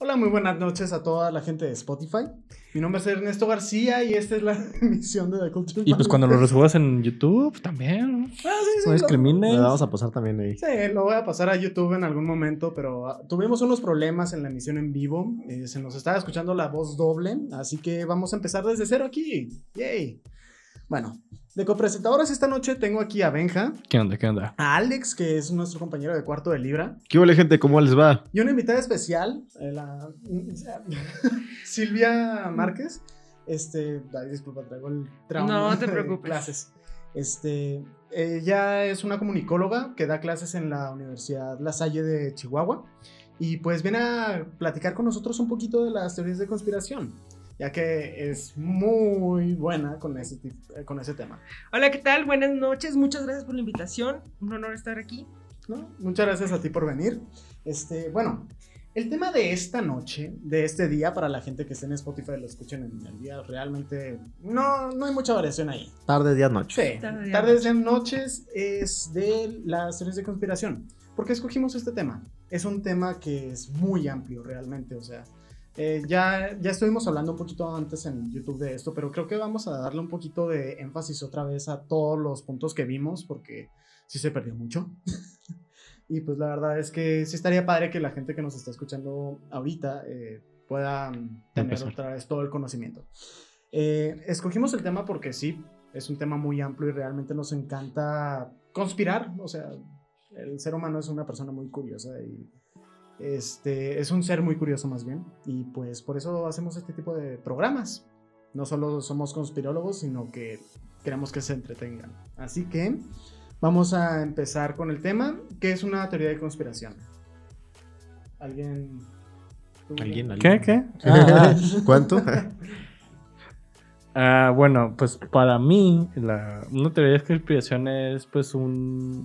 Hola, muy buenas noches a toda la gente de Spotify. Mi nombre es Ernesto García y esta es la emisión de The Culture Y pues cuando lo resubas en YouTube también. Ah, sí, sí, No lo- discrimines. Le vamos a pasar también ahí. Sí, lo voy a pasar a YouTube en algún momento, pero ah, tuvimos unos problemas en la emisión en vivo. eh, se nos estaba escuchando la voz doble, así que vamos a empezar desde cero aquí. Yay. Bueno, de copresentadores esta noche tengo aquí a Benja, ¿Qué onda? ¿Qué onda? a Alex, que es nuestro compañero de cuarto de Libra, ¿Qué huele, gente? ¿Cómo les va? y una invitada especial, eh, la Silvia Márquez. Este, ay, disculpa, traigo el trauma. No te de preocupes. Clases. Este, ella es una comunicóloga que da clases en la Universidad La Salle de Chihuahua y pues viene a platicar con nosotros un poquito de las teorías de conspiración, ya que es muy buena con ese, eh, con ese tema. Hola, ¿qué tal? Buenas noches, muchas gracias por la invitación. Un honor estar aquí. ¿no? Muchas gracias a ti por venir. Este, bueno, el tema de esta noche, de este día, para la gente que esté en Spotify y lo escuchen en el día, realmente no, no hay mucha variación ahí. Tarde, día, noche. Sí, Tarde, día, tardes y noches es de las teorías de conspiración. ¿Por qué escogimos este tema? Es un tema que es muy amplio realmente, o sea, eh, ya, ya estuvimos hablando un poquito antes en YouTube de esto, pero creo que vamos a darle un poquito de énfasis otra vez a todos los puntos que vimos, porque sí se perdió mucho. y pues la verdad es que sí estaría padre que la gente que nos está escuchando ahorita eh, pueda mm, tener Empezar. otra vez todo el conocimiento. Eh, escogimos el tema porque sí, es un tema muy amplio y realmente nos encanta conspirar. O sea, el ser humano es una persona muy curiosa y este, es un ser muy curioso más bien. Y pues por eso hacemos este tipo de programas. No solo somos conspirólogos, sino que queremos que se entretengan. Así que vamos a empezar con el tema, que es una teoría de conspiración. ¿Alguien? ¿Alguien? ¿Qué? ¿Qué? Ah, ¿Cuánto? ah, bueno, pues para mí, la, una teoría de conspiración es pues un...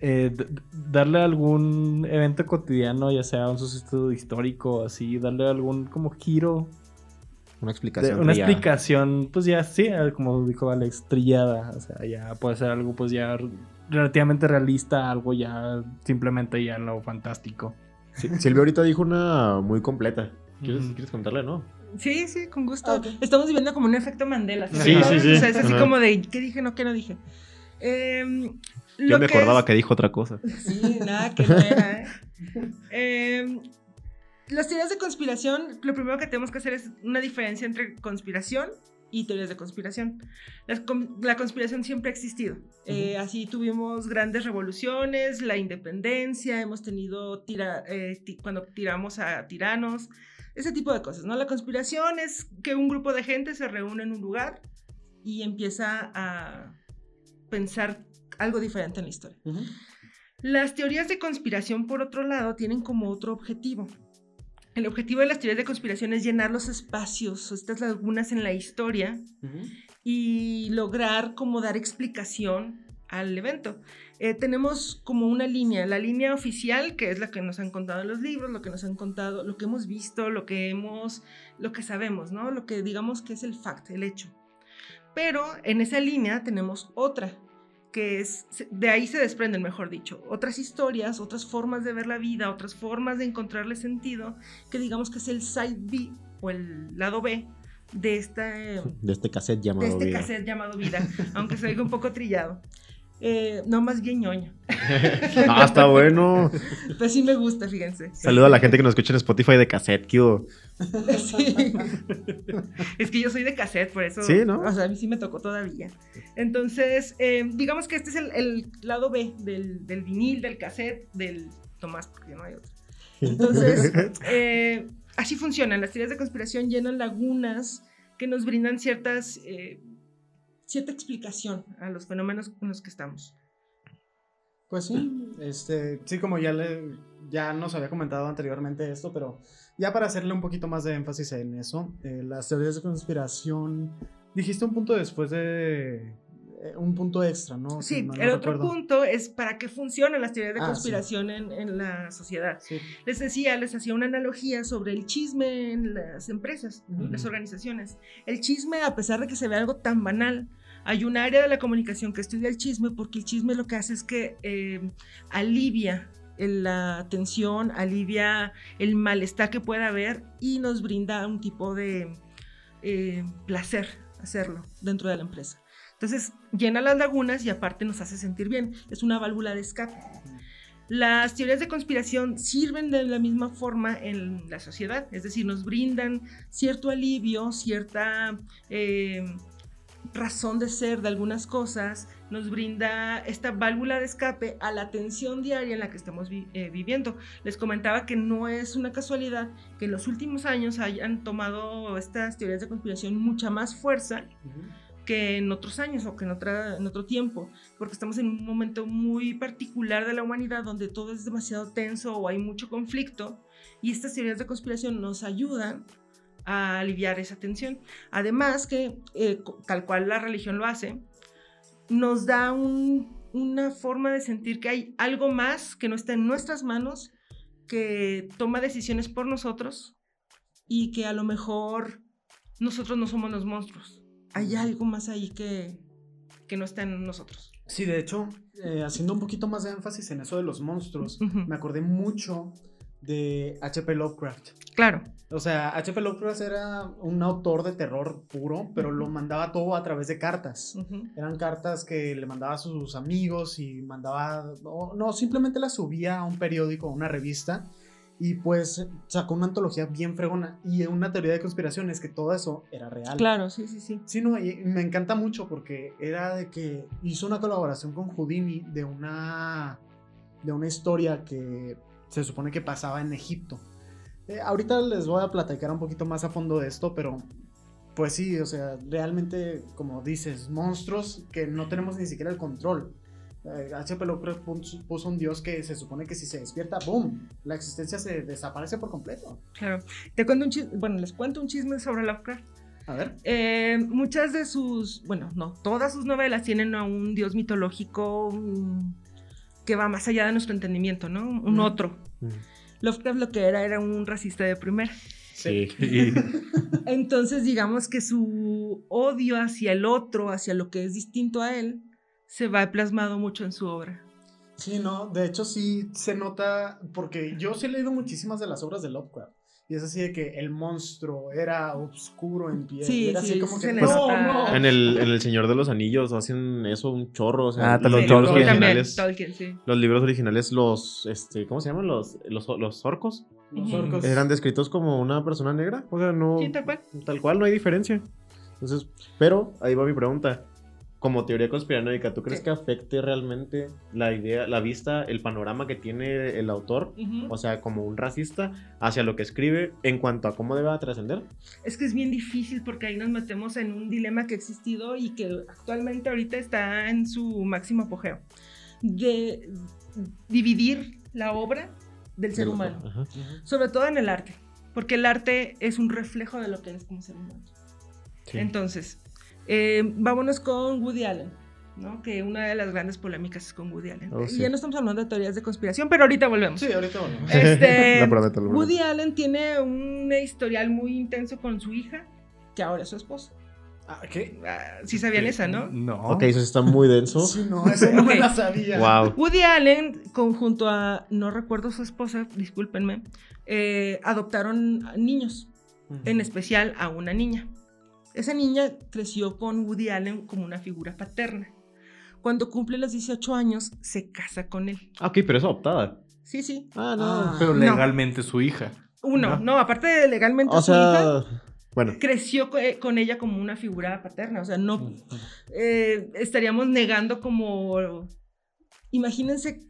eh, darle algún evento cotidiano, ya sea un suceso histórico, así, darle algún como giro, Una de- explicación. una trillada. explicación, pues ya sí, eh, como dijo Alex, trillada, o sea, ya puede ser algo pues ya relativamente realista, algo ya simplemente ya en lo fantástico. Sí, Silvia ahorita dijo una muy completa. ¿Quieres, Ujú. ¿quieres contarle, no? Sí, sí, con gusto. Ah. Estamos viviendo como un efecto Mandela. Sí, sí, sí. O sea, es así como de, ¿qué dije? No, ¿qué no dije? Em, Yo me acordaba es- que dijo otra cosa. Sí, nada que no era, ¿eh? Em, las teorías de conspiración, lo primero que tenemos que hacer es una diferencia entre conspiración y teorías de conspiración. Con- la conspiración siempre ha existido. Eh, así tuvimos grandes revoluciones, la independencia, hemos tenido tira- eh, cuando tiramos a tiranos, ese tipo de cosas, ¿no? La conspiración es que un grupo de gente se reúne en un lugar y empieza a pensar algo diferente en la historia. Ujú. Las teorías de conspiración, por otro lado, tienen como otro objetivo. El objetivo de las teorías de conspiración es llenar los espacios estas lagunas en la historia Ujú. y lograr como dar explicación al evento. Eh, tenemos como una línea, la línea oficial, que es la que nos han contado en los libros, lo que nos han contado, lo que hemos visto, lo que hemos, lo que sabemos, ¿no? Lo que digamos que es el fact, el hecho. Pero en esa línea tenemos otra, que es, de ahí se desprenden, mejor dicho, otras historias, otras formas de ver la vida, otras formas de encontrarle sentido, que digamos que es el side B o el lado B de esta De este cassette llamado de este Vida. cassette llamado Vida, aunque se oiga un poco trillado. Eh, no, más bien ñoño. Ah, está bueno. Pero sí me gusta, fíjense. Saludo a la gente que nos escucha en Spotify de cassette, ¿qué? Sí. Es que yo soy de cassette, por eso. Sí, ¿no? O sea, a mí sí me tocó todavía. Entonces, eh, digamos que este es el, el lado B del, del vinil, del cassette, del Tomás, porque no hay otro. Entonces, eh, así funcionan. Las teorías de conspiración llenan lagunas que nos brindan ciertas, eh, cierta explicación a los fenómenos en los que estamos. Pues sí, este, sí, como ya, le, ya nos había comentado anteriormente esto, pero ya para hacerle un poquito más de énfasis en eso, eh, las teorías de conspiración, dijiste un punto después de, eh, un punto extra, ¿no? Sí, no el otro recuerdo. punto es para qué funcionan las teorías de Ah, sí. conspiración en, en la sociedad. Sí. Les decía, les hacía una analogía sobre el chisme en las empresas, Ujú. las organizaciones. El chisme, a pesar de que se ve algo tan banal, hay un área de la comunicación que estudia el chisme porque el chisme lo que hace es que eh, alivia la tensión, alivia el malestar que pueda haber y nos brinda un tipo de eh, placer hacerlo dentro de la empresa. Entonces, llena las lagunas y aparte nos hace sentir bien. Es una válvula de escape. Las teorías de conspiración sirven de la misma forma en la sociedad, es decir, nos brindan cierto alivio, cierta eh, razón de ser de algunas cosas, nos brinda esta válvula de escape a la tensión diaria en la que estamos vi- eh, viviendo. Les comentaba que no es una casualidad que en los últimos años hayan tomado estas teorías de conspiración mucha más fuerza que en otros años o que en, otra, en otro tiempo, porque estamos en un momento muy particular de la humanidad donde todo es demasiado tenso o hay mucho conflicto y estas teorías de conspiración nos ayudan a aliviar esa tensión. Además que, eh, tal cual la religión lo hace, nos da un- una forma de sentir que hay algo más que no está en nuestras manos, que toma decisiones por nosotros y que a lo mejor nosotros no somos los monstruos. Hay algo más ahí que, que no está en nosotros. Sí, de hecho, eh, haciendo un poquito más de énfasis en eso de los monstruos, me acordé mucho de H.P. Lovecraft. Claro. O sea, H.P. Lovecraft era un autor de terror puro, pero lo mandaba todo a través de cartas. Eran cartas que le mandaba a sus amigos y mandaba, no, no, simplemente las subía a un periódico, a una revista, y pues sacó una antología bien fregona. Y una teoría de conspiración es que todo eso era real. Claro, sí, sí, sí. Sí, no, y me encanta mucho porque era de que hizo una colaboración con Houdini de una, de una historia que se supone que pasaba en Egipto. Eh, ahorita les voy a platicar un poquito más a fondo de esto, pero pues sí, o sea, realmente, como dices, monstruos que no tenemos ni siquiera el control. Eh, H.P. Lovecraft puso un dios que se supone que si se despierta, ¡boom! La existencia se desaparece por completo. Claro. Te cuento un chisme, bueno, les cuento un chisme sobre Lovecraft. A ver. Eh, muchas de sus, bueno, no, todas sus novelas tienen a un dios mitológico que va más allá de nuestro entendimiento, ¿no? Un otro. Lovecraft lo que era era un racista de primera. Sí. Entonces, digamos que su odio hacia el otro, hacia lo que es distinto a él, se va plasmado mucho en su obra. Sí, no, de hecho sí se nota, porque yo sí he leído muchísimas de las obras de Lovecraft. Y es así de que el monstruo era oscuro en piel. Sí, era así sí, como que. No, no. En el, en el Señor de los Anillos hacen eso un chorro. O sea, Ah, los libros Tolkien. También, originales. Tolkien, sí. Los libros originales, los, este, ¿cómo se llaman? Los, los, los orcos. Los orcos. Eran descritos como una persona negra. O sea, no. Sí, tal cual. Tal cual, no hay diferencia. Entonces, pero ahí va mi pregunta. Como teoría conspiranoica, ¿tú crees Sí. que afecte realmente la idea, la vista, el panorama que tiene el autor? O sea, como un racista hacia lo que escribe en cuanto a cómo debe trascender. Es que es bien difícil porque ahí nos metemos en un dilema que ha existido y que actualmente ahorita está en su máximo apogeo. De dividir la obra del ser humano, Ajá. sobre todo en el arte, porque el arte es un reflejo de lo que eres como ser humano. Sí. Entonces, eh, vámonos con Woody Allen, ¿no? Que una de las grandes polémicas es con Woody Allen. Oh, sí. Ya no estamos hablando de teorías de conspiración, pero ahorita volvemos. Sí, ahorita volvemos. Este, prometo. Woody Allen tiene un historial muy intenso con su hija, que ahora es su esposa. Ah, ¿Qué? Ah, sí sabían esa, ¿no? No. Ok, eso está muy denso. Sí, no, eso no me la sabía. wow. Woody Allen, conjunto a, no recuerdo su esposa, discúlpenme, eh, adoptaron niños, en especial a una niña. Esa niña creció con Woody Allen como una figura paterna. Cuando cumple los 18 años, se casa con él. Ah, ok, pero es adoptada. Sí, sí. Ah, no. Ah. Pero No. legalmente su hija. Uno, No. no, aparte de legalmente o su hija, bueno. creció eh, con ella como una figura paterna. O sea, no eh, estaríamos negando como. Imagínense.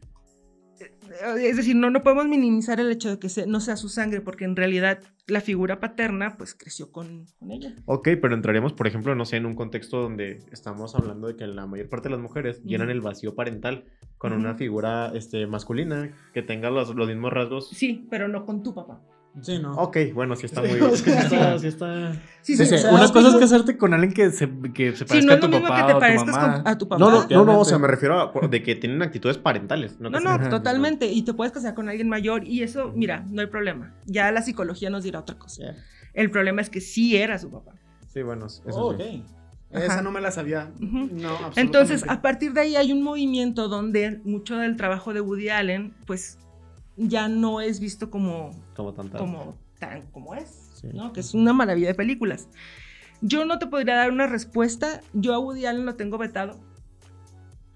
Eh, Es decir, no, no podemos minimizar el hecho de que se- no sea su sangre, porque en realidad la figura paterna, pues creció con, con ella. Ok, pero entraríamos, por ejemplo, no sé, en un contexto donde estamos hablando de que la mayor parte de las mujeres llenan el vacío parental con una figura este, masculina que tenga los, los mismos rasgos. Sí, pero no con tu papá. Sí, no. Ok, bueno, sí está Sí, muy... o sí está, sí está- Sí, Sí, sí, o Una es cosa es como- casarte con alguien que se, que se Sí, parezca no a tu papá que o te a tu parezcas mamá. con- a tu papá. No, no, no, no, o sea, me refiero a de que tienen actitudes parentales. No, No, totalmente. Y te puedes casar con alguien mayor y eso, mira, no hay problema. Ya la psicología nos dirá otra cosa. El problema es que sí era su papá. Sí, bueno, eso Oh, sí. ok. Esa no me la sabía. No, absolutamente. Entonces, a partir de ahí hay un movimiento donde mucho del trabajo de Woody Allen, pues, ya no es visto como, Como tanta. como tan como es, Sí. ¿no? Que es una maravilla de películas. Yo no te podría dar una respuesta. Yo a Woody Allen lo tengo vetado.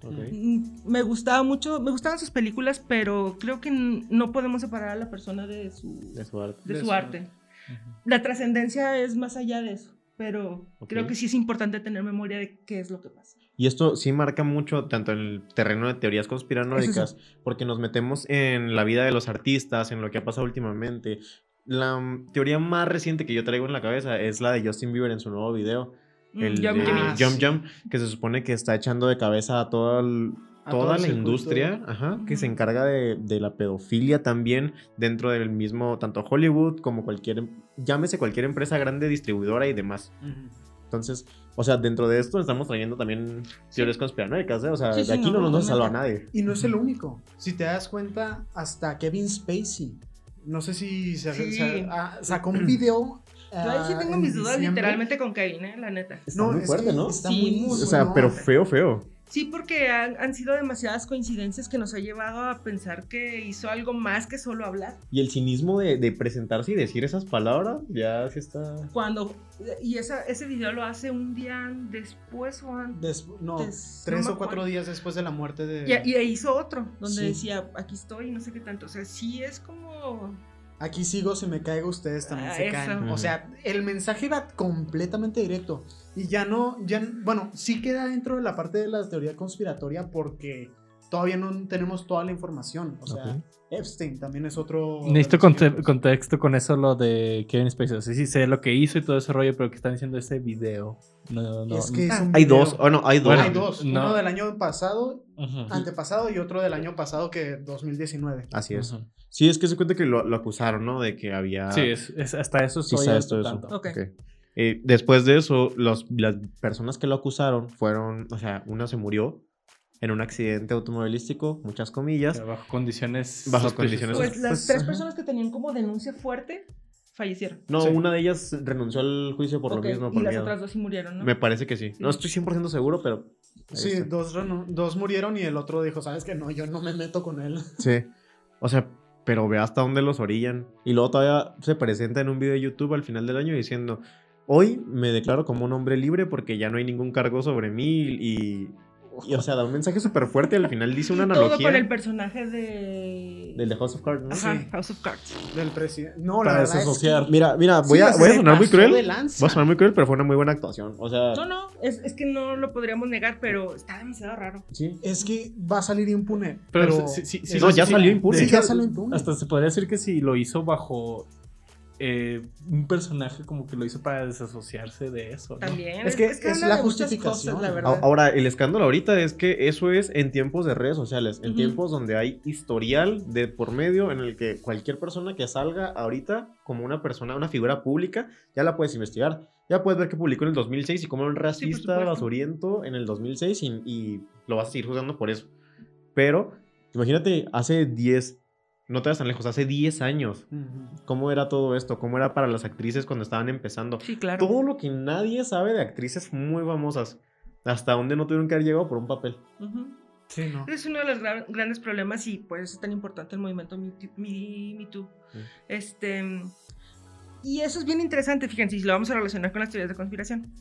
Ok. Mm, Me gustaba mucho, me gustaban sus películas, pero creo que no podemos separar a la persona de su, De su arte. de de su su- arte. La trascendencia es más allá de eso, pero creo que sí es importante tener memoria de qué es lo que pasa. Y esto sí marca mucho tanto en el terreno de teorías conspiranoicas, porque nos metemos en la vida de los artistas, en lo que ha pasado últimamente. La mm, teoría más reciente que yo traigo en la cabeza es la de Justin Bieber en su nuevo video, Mm, el Jump Jump. Jump, que se supone que está echando de cabeza a toda, el- la industria, ajá, que se encarga de, de la pedofilia también dentro del mismo, tanto Hollywood como cualquier, llámese cualquier empresa grande, distribuidora y demás. Entonces, o sea, dentro de esto estamos trayendo también teorías conspiranoicas, ¿eh? O sea, Sí, de sí, aquí no, no, nos salva a nadie. Y no es el único. Si te das cuenta, hasta Kevin Spacey. No sé si se, Sí. se- ah, sacó un video. Yo ahí sí ah, tengo en mis dudas diciembre. literalmente con Kevin, ¿eh? la neta. Está muy es fuerte, que ¿no? Está Sí, muy, muy O sea, no, pero feo, feo. Sí, porque han, han sido demasiadas coincidencias que nos ha llevado a pensar que hizo algo más que solo hablar. Y el cinismo de, de presentarse y decir esas palabras, ya sí está. Cuando, y esa, ese video lo hace un día después o antes. Des- no, Des- tres no o cuatro días después de la muerte de. Y, y hizo otro, donde Sí. decía, aquí estoy y no sé qué tanto. O sea, sí es como... Aquí sigo, si me caigo, ustedes también Ah, se eso. caen. O sea, el mensaje era completamente directo. Y ya no, ya, bueno, sí queda dentro de la parte de la teoría conspiratoria porque todavía no tenemos toda la información. O sea, Ok. Epstein también es otro. Necesito conte- contexto con eso, lo de Kevin Spacey. O sea, sí sé lo que hizo y todo ese rollo, pero que están diciendo ese video. No, no. es que es Ah. un Hay video. dos, oh no, hay dos. Bueno, hay dos. no. Uno del año pasado, Ujú. antepasado, y otro del año pasado que 2019. Así es. Ujú. Sí, es que se cuenta que lo, lo acusaron, ¿no? De que había. Sí, es, es- hasta eso Sí, soy al todo eso. tanto. Ok. Ok. Eh, después de eso, los, las personas que lo acusaron fueron, o sea, una se murió en un accidente automovilístico, muchas comillas. Pero Bajo condiciones. Bajo condiciones Pues las pues, tres ajá. personas que tenían como denuncia fuerte fallecieron. No, Sí. una de ellas renunció al juicio por lo mismo, y las miedo. otras dos sí murieron, ¿no? Me parece que sí. No estoy 100% seguro, pero. Sí, está. dos, dos murieron y el otro dijo, ¿sabes qué? No, yo no me meto con él. Sí. O sea, pero ve hasta dónde los orillan. Y luego todavía se presenta en un video de YouTube al final del año diciendo: Hoy me declaro como un hombre libre porque ya no hay ningún cargo sobre mí. Y, y, o sea, da un mensaje súper fuerte. Al final dice una Y todo analogía con el personaje de... del de House of Cards, ¿no? Ajá, Sí. House of Cards. Del presidente. No, la Para verdad es desasociar. que- Mira, mira, voy, Sí, a, voy a sonar muy cruel. Voy a sonar muy cruel, pero fue una muy buena actuación. O sea, No, no, es, es que no lo podríamos negar, pero está demasiado raro. sí. Es que va a salir impune. Pero, Pero, sí, sí, sí, No, ya sí, salió impune. Sí, ya salió impune. Hasta se podría decir que si lo hizo bajo eh, un personaje, como que lo hizo para desasociarse de eso. ¿no? También. Es que es habla la de muchas justificación. cosas, la verdad. Ahora, el escándalo ahorita es que eso es en tiempos de redes sociales, en Ujú. tiempos donde hay historial de por medio en el que cualquier persona que salga ahorita como una persona, una figura pública, ya la puedes investigar. Ya puedes ver que publicó en el 2006 y como era un racista, supuesto. basuriento en el 2006 y, y lo vas a seguir juzgando por eso. Pero, imagínate, hace 10, no te vas tan lejos, hace 10 años. ¿cómo era todo esto? ¿Cómo era para las actrices cuando estaban empezando? Sí, claro. todo lo que nadie sabe de actrices muy famosas. Hasta dónde no tuvieron que haber llegado por un papel. Sí, no. Es uno de los gra- grandes problemas y por eso es tan importante el movimiento Me, Too- Me- Me Too. Sí. Este, y eso es bien interesante, fíjense, si lo vamos a relacionar con las teorías de conspiración.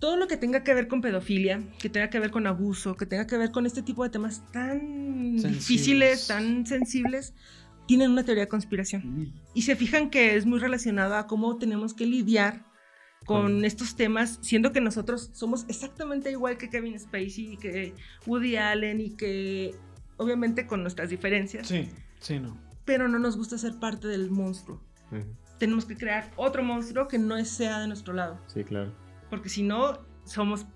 Todo lo que tenga que ver con pedofilia, que tenga que ver con abuso, que tenga que ver con este tipo de temas tan Sensibles. difíciles, tan sensibles, tienen una teoría de conspiración. Y se fijan que es muy relacionado a cómo tenemos que lidiar con estos temas, siendo que nosotros somos exactamente igual que Kevin Spacey, y que Woody Allen y que obviamente con nuestras diferencias, Sí, sí, no. pero no nos gusta ser parte del monstruo. Tenemos que crear otro monstruo que no sea de nuestro lado, Sí, claro. Porque si no somos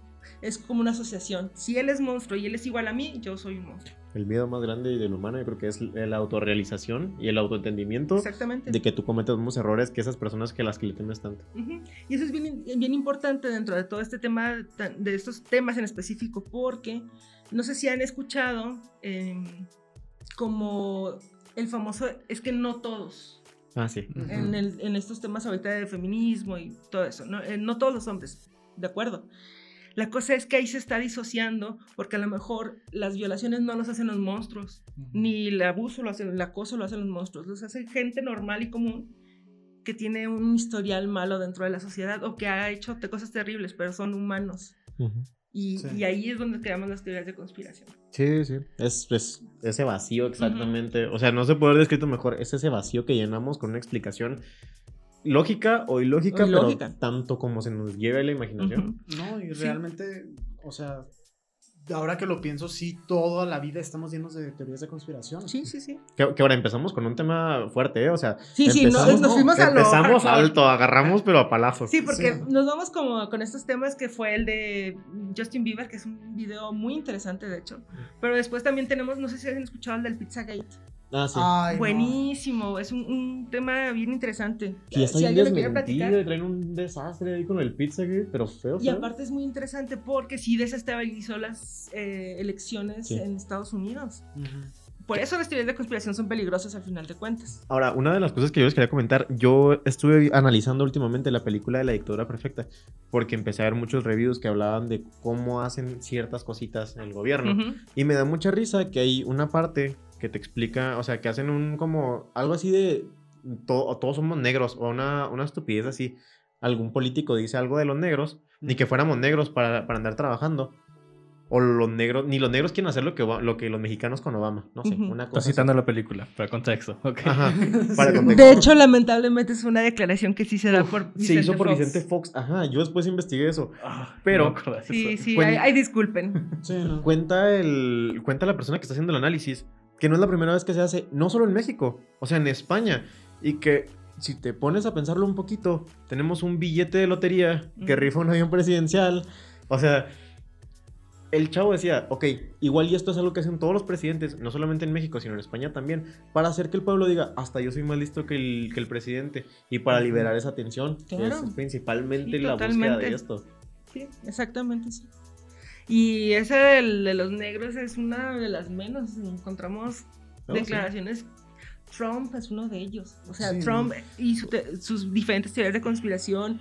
es como una asociación. Si él es monstruo y él es igual a mí, yo soy un monstruo. El miedo más grande del humano yo creo que es la autorrealización y el autoentendimiento Exactamente. de que tú cometes mismos errores que esas personas que las que le temes tanto. Y eso es bien, bien importante dentro de todo este tema, de estos temas en específico, porque no sé si han escuchado em, como el famoso, es que no todos, Ah, sí. en, el- en estos temas ahorita de feminismo y todo eso, no, Eh, no todos los hombres, ¿de acuerdo? La cosa es que ahí se está disociando porque a lo mejor las violaciones no los hacen los monstruos, ni el abuso lo hacen, el acoso lo hacen los monstruos, los hace gente normal y común que tiene un historial malo dentro de la sociedad o que ha hecho cosas terribles, pero son humanos. Y, Sí. y ahí es donde creamos las teorías de conspiración. Sí, sí. Es, es ese vacío exactamente. O sea, no se puede haber descrito mejor. Es ese vacío que llenamos con una explicación lógica o ilógica, O ilógica. pero tanto como se nos lleve la imaginación. No, y Sí. realmente, o sea, ahora que lo pienso, sí, toda la vida estamos llenos de teorías de conspiración. Sí, sí, sí. Que, que ahora empezamos con un tema fuerte, ¿eh? O sea, Sí, sí, no, nos fuimos a lo empezamos hardcore. alto, agarramos pero a palazos. Sí, porque Sí. nos vamos como con estos temas que fue el de Justin Bieber, que es un video muy interesante, de hecho. Pero después también tenemos, no sé si han escuchado el del Pizzagate. Ah, sí. Ay, no. Buenísimo, es un, un tema bien interesante. y está si bien alguien lo quiere desmentido, platicar. y traen un desastre ahí con el pizza, pero feo. Y feo. aparte es muy interesante porque sí desestabilizó las eh, elecciones Sí. en Estados Unidos. Ujú. Por eso las teorías de conspiración son peligrosas al final de cuentas. Ahora, una de las cosas que yo les quería comentar, yo estuve analizando últimamente la película de la dictadura perfecta, porque empecé a ver muchos reviews que hablaban de cómo hacen ciertas cositas en el gobierno. Ujú. Y me da mucha risa que hay una parte que te explica, o sea, que hacen un como algo así de to- o todos somos negros o una, una estupidez así. Algún político dice algo de los negros, ni que fuéramos negros para, para andar trabajando. O los negros, ni los negros quieren hacer lo que, lo que los mexicanos con Obama. No sé, una cosa. así. citando la película, para contexto. ok. Ajá, para contexto. De hecho, lamentablemente es una declaración que sí se da por Se hizo por Fox. Vicente Fox. Ajá, yo después investigué eso. Ah, Pero- no Sí, eso. sí, ay, disculpen. Sí, no. Cuenta, el, cuenta la persona que está haciendo el análisis que no es la primera vez que se hace, no solo en México, o sea, en España. Y que si te pones a pensarlo un poquito, tenemos un billete de lotería que rifa un avión presidencial. O sea, el chavo decía, ok, igual y esto es algo que hacen todos los presidentes, no solamente en México, sino en España también, para hacer que el pueblo diga, hasta yo soy más listo que el, que el presidente, y para liberar esa tensión, que Claro. es principalmente Sí, la búsqueda de esto. Sí, exactamente, sí. Y ese del- de los negros es una de las menos. Encontramos. Sí. declaraciones. Trump es uno de ellos. O sea, Sí. Trump y su te- sus diferentes teorías de conspiración.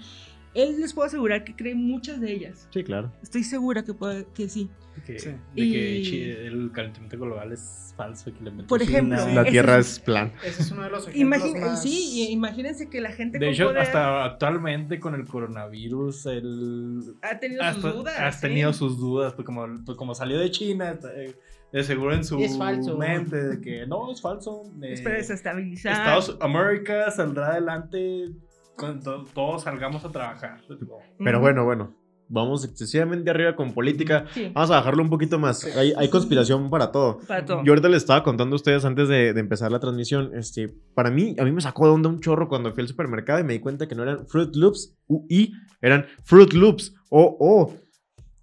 Él les puedo asegurar que cree muchas de ellas. Sí, claro. Estoy segura que, puede, que sí. Que- Sí. De que Y- chi- el calentamiento global es falso. Que le Por ejemplo. La Tierra es- es plan. Ese es uno de los ejemplos más... Sí, imagínense que la gente De hecho, poder hasta actualmente con el coronavirus, el... ha tenido sus dudas. has sí. tenido sus dudas, pues como, pues como salió de China, eh, de seguro en su Es falso. mente de que no, es falso. eh, Es para desestabilizar. Estados América saldrá adelante cuando todos salgamos a trabajar. Pero bueno, bueno. Vamos excesivamente arriba con política. Sí, Vamos a bajarlo un poquito más. Hay, hay conspiración para todo. para todo. Yo ahorita les estaba contando a ustedes antes de, de empezar la transmisión. Este, para mí, a mí me sacó de onda un chorro cuando fui al supermercado y me di cuenta que no eran Fruit Loops UI, eran Fruit Loops o o.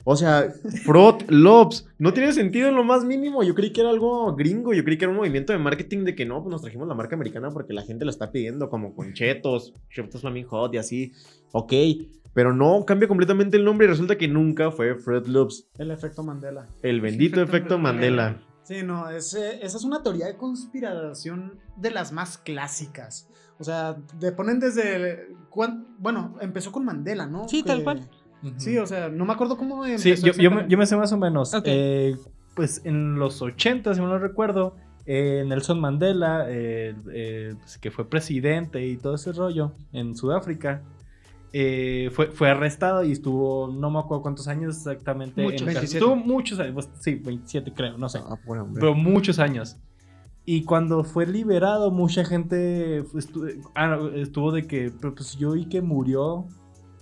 O sea, Fruit Loops. No tiene sentido en lo más mínimo. Yo creí que era algo gringo. Yo creí que era un movimiento de marketing de que no, pues nos trajimos la marca americana porque la gente la está pidiendo, como con Chetos, Chetos Flaming Hot y así. Ok. Pero no, cambia completamente el nombre y resulta que nunca fue Fruit Loops. El efecto Mandela. El bendito efecto efecto Mandela. Mandela. Sí, no, ese- esa es una teoría de conspiración de las más clásicas. O sea, te ponen desde... cuán- Bueno, empezó con Mandela, ¿no? Sí, tal cual. Sí, o sea, no me acuerdo cómo empezó Sí, yo, yo, me, exactamente. yo me sé más o menos. Eh, pues en los 80, si no lo recuerdo, eh, Nelson Mandela, eh, eh, pues, que fue presidente y todo ese rollo en Sudáfrica, eh, fue, fue arrestado y estuvo, no me acuerdo cuántos años exactamente. Muchos. en cárcel. 27. Estuvo muchos años, pues, sí, 27 creo, no sé. Ah, hombre. Pero muchos años. Y cuando fue liberado, mucha gente estu- ah, estuvo de que, pero pues yo vi que murió.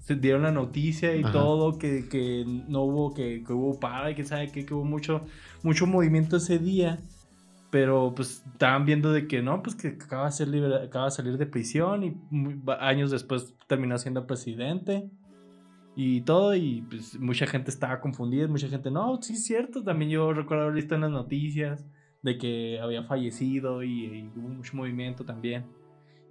Se dieron la noticia y Ajá. todo, que, que no hubo, que, que hubo para y que sabe qué, que hubo mucho, mucho movimiento ese día. Pero pues estaban viendo de que no, pues que acaba de, ser libera- acaba de salir de prisión y años después terminó siendo presidente y todo. Y pues mucha gente estaba confundida, mucha gente, no, sí es cierto. También yo recuerdo haber visto en las noticias de que había fallecido y, y hubo mucho movimiento también.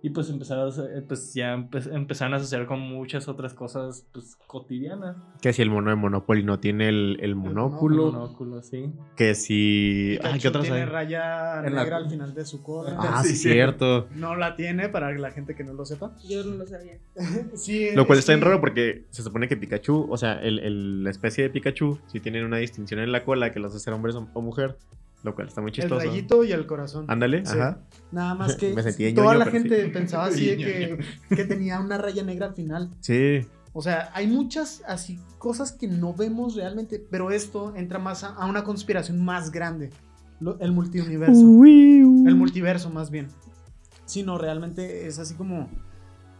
Y pues empezaron, pues ya empe- empezaron a asociar con muchas otras cosas pues cotidianas. Que si el mono de Monopoly no tiene el, el monóculo. Monóculo, sí. Que si. Ah, ¿qué otras tiene hay? raya En la- negra al final de su cola. Ah, sí, cierto. No la tiene para la gente que no lo sepa. Yo no lo sabía. Sí, Lo cual es está bien que- raro porque se supone que Pikachu, o sea, el, el- la especie de Pikachu, sí tienen una distinción en la cola que los hace ser hombres o, o mujer. Lo cual está muy El chistoso. rayito y el corazón. Ándale, Sí. ajá. Nada más que Me sentí toda ñoño, la sí. gente pensaba así de que, que tenía una raya negra al final. Sí. O sea, hay muchas así cosas que no vemos realmente, pero esto entra más a, a una conspiración más grande. Lo- el multiuniverso. El multiverso más bien. Sí, no, realmente es así como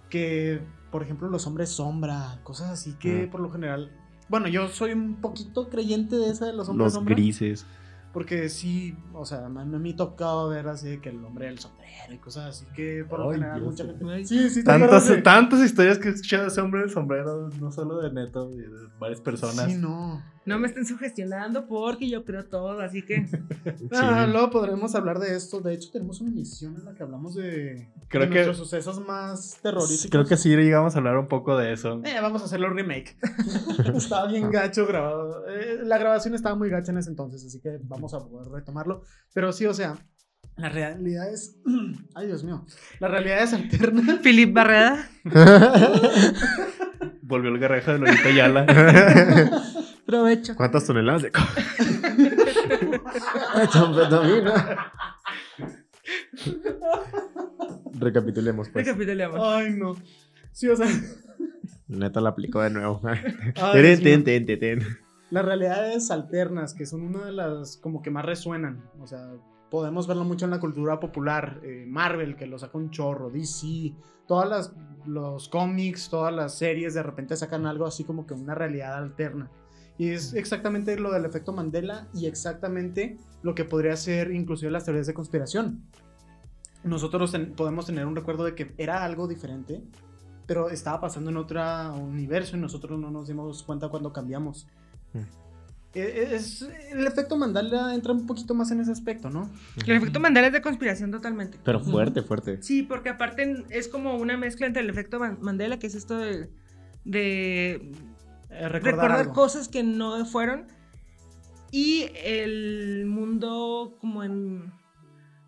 que, por ejemplo, los hombres sombra, cosas así que Ah. por lo general... Bueno, yo soy un poquito creyente de esa de los hombres Los sombra. grises. Porque sí, o sea, me, me ha tocado ver así de que el hombre del sombrero y cosas así que por lo general mucha gente... Sí, sí, ¿te Tantas, de- tantas historias que he escuchado de ese hombre del sombrero, no solo de Neto, de varias personas. Sí, no. No me estén sugestionando porque yo creo todo, así que Ah, luego podremos hablar de esto. De hecho, tenemos una emisión en la que hablamos de, Creo de que- nuestros sucesos más terroríficos. Creo que sí llegamos a hablar un poco de eso. Eh, vamos a hacerlo remake. estaba bien gacho grabado. Eh, la grabación estaba muy gacha en ese entonces, así que vamos a poder retomarlo. Pero sí, o sea, la realidad es. Ay, Dios mío. La realidad es alterna. Philip Barreda. Volvió el garreja de Lolita Yala. Provecho. ¿Cuántas toneladas de co- Metanfetamina. Recapitulemos, pues. Recapitulemos. Ay, no. Sí, o sea. Neta la aplicó de nuevo. ay, ten, ten, ten, ten. Las realidades alternas, que son una de las como que más resuenan. O sea, podemos verlo mucho en la cultura popular. eh, Marvel, que lo saca un chorro, DC, todas las los cómics, todas las series de repente sacan algo así como que una realidad alterna. Y es exactamente lo del efecto Mandela y exactamente lo que podría ser inclusive las teorías de conspiración. Nosotros ten- podemos tener un recuerdo de que era algo diferente, pero estaba pasando en otro universo y nosotros no nos dimos cuenta cuando cambiamos. Mm. Eh, Es, el efecto Mandela entra un poquito más en ese aspecto, ¿no? El efecto Mandela es de conspiración totalmente. Pero fuerte, fuerte. Sí, porque aparte es como una mezcla entre el efecto Man- Mandela, que es esto de, de Eh, recordar, recordar algo. cosas que no fueron, y el mundo como en...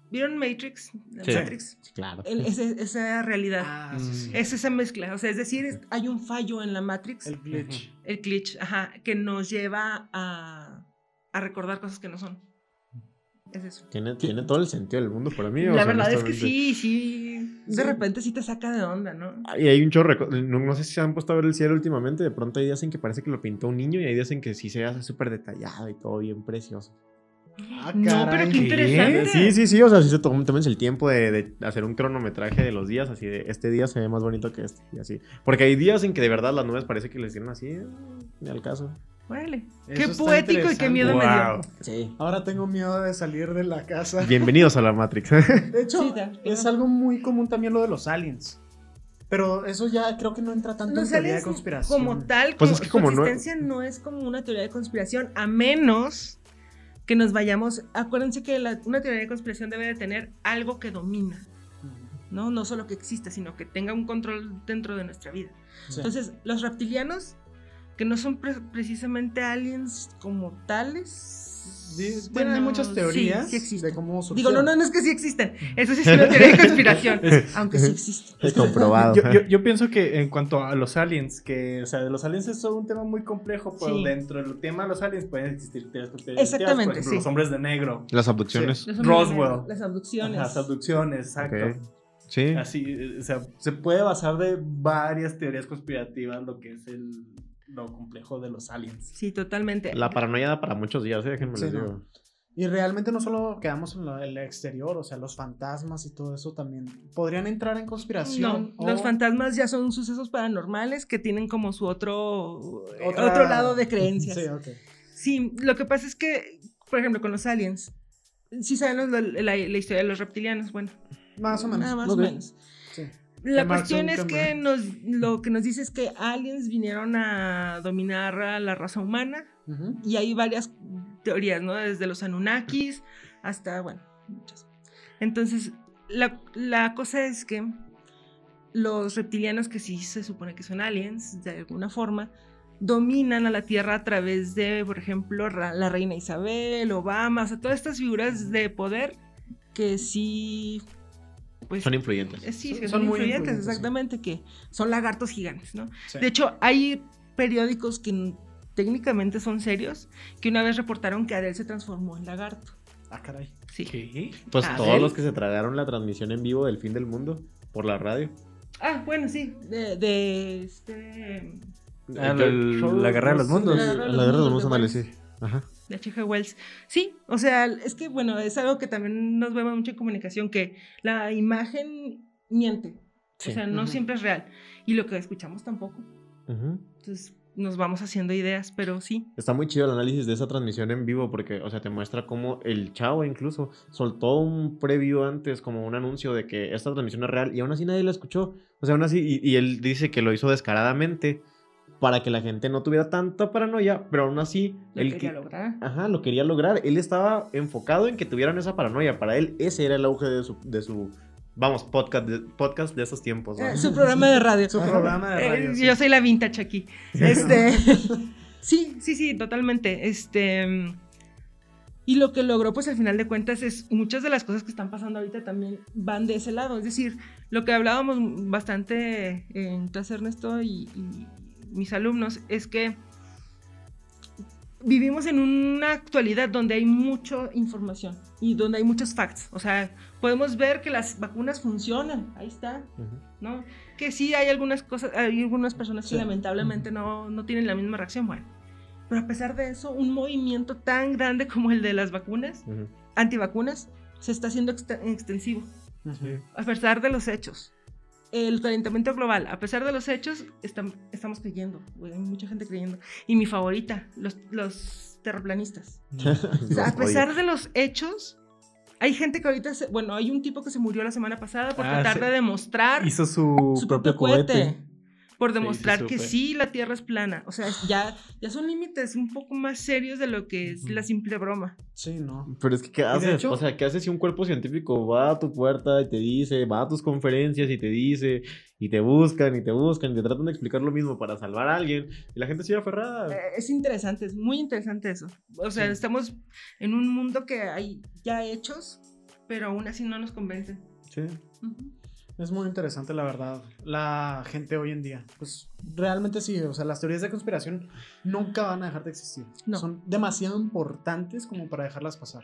¿Vieron Matrix? Sí. Matrix. Claro. El- ese- esa realidad. Ah, sí, sí. Es esa mezcla, o sea, es decir, es- hay un fallo en la Matrix, El el, glitch. glitch, ajá, que nos lleva a, a recordar cosas que no son. Es eso. Tiene, tiene todo el sentido del mundo para mí. o La sea, verdad es que sí, sí. De Sí. repente sí te saca de onda, ¿no? Y hay un chorro. No, no sé si se han puesto a ver el cielo últimamente. De pronto hay días en que parece que lo pintó un niño y hay días en que sí se hace súper detallado y todo bien precioso. Ah, No, pero qué interesante. Sí, sí, sí. O sea, sí se tómense el tiempo de, de hacer un cronometraje de los días. Así de este día se ve más bonito que este. Y así. Porque hay días en que de verdad las nubes parece que les dieron así. eh, Ni al caso. Órale. Eso Qué poético y qué miedo me dio. Wow. Sí. Ahora tengo miedo de salir de la casa. Bienvenidos a la Matrix. De hecho, Sí, es algo muy común también lo de los aliens. Pero eso ya creo que no entra tanto Los en teoría de conspiración. como tal, Pues como, es que como su no- existencia no... es como una teoría de conspiración, a menos que nos vayamos... Acuérdense que la- una teoría de conspiración debe de tener algo que domina, ¿no? No solo que exista, sino que tenga un control dentro de nuestra vida. Sí. Entonces, los reptilianos, que no son pre- precisamente aliens como tales... Di- bueno, Tienen muchas sí, teorías sí existen. de cómo Digo, surgieron. no, no, no es que sí existen. Eso sí es una teoría de conspiración. aunque sí existen. Comprobado. Yo, yo- yo pienso que en cuanto a los aliens, que, o sea, de los aliens es todo un tema muy complejo, pero Sí. dentro del tema de los aliens pueden existir teorías Exactamente, Por ejemplo, sí. los hombres de negro, Las abducciones. Roswell. Las abducciones. las abducciones, exacto. Sí. Así, eh, o sea, se puede basar de varias teorías conspirativas lo que es el, lo complejo de los aliens. Sí, totalmente. La paranoia da para muchos días, ¿eh? déjenme Sí, les no. digo. Y realmente no solo quedamos en lo- el exterior, o sea, los fantasmas y todo eso también podrían entrar en No, conspiración. o- los fantasmas ya son sucesos paranormales que tienen como su otro, Otra- otro lado de creencias. Sí, ok. Sí, lo que pasa es que, por ejemplo, con los aliens, sí sabemos la, la- la historia de los reptilianos, bueno, Más o menos. nada más o menos. Sí. La cuestión es que nos, lo que nos dice es que aliens vinieron a dominar a la raza humana y hay varias teorías, ¿no? Desde los Anunnakis hasta, bueno, muchas. Entonces, la, la cosa es que los reptilianos, que sí se supone que son aliens de alguna forma, dominan a la Tierra a través de, por ejemplo, la reina Isabel, Obama, o sea, todas estas figuras de poder que sí, pues, Son influyentes. eh, sí, Son- que son son, muy influyentes, influyentes, sí. exactamente, que son lagartos gigantes, ¿no? Sí. De hecho, hay periódicos que técnicamente son serios, que una vez reportaron que Adele se transformó en lagarto. Ah, caray. Sí. ¿Qué? Pues Ah, todos ¿sí? los que se tragaron la transmisión en vivo del fin del mundo por la radio. Ah, bueno, sí, de, de este... Ah, la, la guerra de los mundos. La guerra de guerra de los mundos ándale, sí. Ajá. De H.G. Wells. Sí, o sea, es que bueno, es algo que también nos vemos mucho en comunicación, que la imagen miente. Sí. O sea, no siempre es real. Y lo que escuchamos tampoco. Entonces nos vamos haciendo ideas, pero sí. Está muy chido el análisis de esa transmisión en vivo porque, o sea, te muestra cómo el chavo incluso soltó un preview antes, como un anuncio de que esta transmisión es real y aún así nadie la escuchó. O sea, aún así, y, y él dice que lo hizo descaradamente para que la gente no tuviera tanta paranoia, pero aún así, Lo él quería qui- lograr. Ajá, lo quería lograr. Él estaba enfocado en que tuvieran esa paranoia. Para él, ese era el auge de su, de su vamos, podcast de, podcast de esos tiempos. ¿no? Eh, su programa de radio. Su programa de Eh, radio. sí. Yo soy la vintage aquí. Este, sí, sí, sí, totalmente. Este, y lo que logró, pues al final de cuentas, es muchas de las cosas que están pasando ahorita también van de ese lado. Es decir, lo que hablábamos bastante en clase Ernesto y, y mis alumnos es que vivimos en una actualidad donde hay mucha información y donde hay muchos facts. O sea, podemos ver que las vacunas funcionan. Ahí está. ¿no? Que sí hay algunas cosas, hay algunas personas que Sí. lamentablemente no, no tienen la misma reacción, bueno. Pero a pesar de eso, un movimiento tan grande como el de las vacunas, Ujú. antivacunas, se está haciendo exte- extensivo, a pesar de los hechos. El calentamiento global, a pesar de los hechos, estam- estamos creyendo, güey, hay mucha gente creyendo. Y mi favorita, los, los terraplanistas. O sea, Los a pesar de los hechos, hay gente que ahorita, se- bueno, hay un tipo que se murió la semana pasada por Ah, tratar de demostrar Hizo su, su propio, cohete. Por Sí, demostrar sí que supe. sí la Tierra es plana. O sea, ya, ya son límites un poco más serios de lo que es la simple broma. Sí, no. Pero es que, ¿qué haces? hecho- o sea, ¿qué haces si un cuerpo científico va a tu puerta y te dice, va a tus conferencias y te dice, y te buscan y te buscan y te tratan de explicar lo mismo para salvar a alguien y la gente sigue aferrada? Eh, Es interesante, es muy interesante eso. O sea, Sí. estamos en un mundo que hay ya hechos, pero aún así no nos convencen. Sí. Ujú. Es muy interesante, la verdad. La gente hoy en día. Pues realmente sí. O sea, las teorías de conspiración nunca van a dejar de existir. No. Son demasiado importantes como para dejarlas pasar.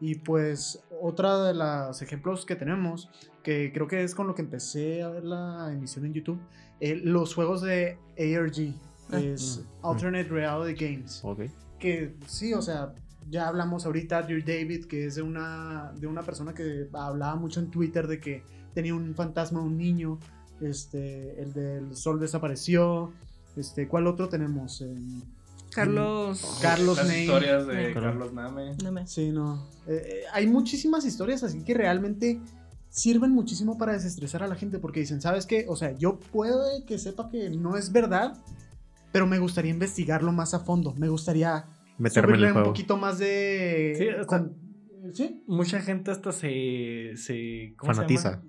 Y pues, otra de los ejemplos que tenemos, que creo que es con lo que empecé a ver la emisión en YouTube, eh, los juegos de ARG, Ah. es Mm. Alternate Reality Games. Ok. que sí, o sea, ya hablamos ahorita de David, que es de una, de una persona que hablaba mucho en Twitter de que tenía un fantasma, un niño, este, el del sol desapareció, este, ¿cuál otro tenemos? Em, Carlos. Carlos Las Ney. historias de Eh. Carlos Name. Sí, no. Eh, eh, hay muchísimas historias así que realmente sirven muchísimo para desestresar a la gente porque dicen, ¿sabes qué? O sea, yo puede que sepa que no es verdad, pero me gustaría investigarlo más a fondo, me gustaría Meterme en subirle el un juego. poquito más de... Sí. Mucha gente hasta se. se ¿cómo se Fanatiza. llama?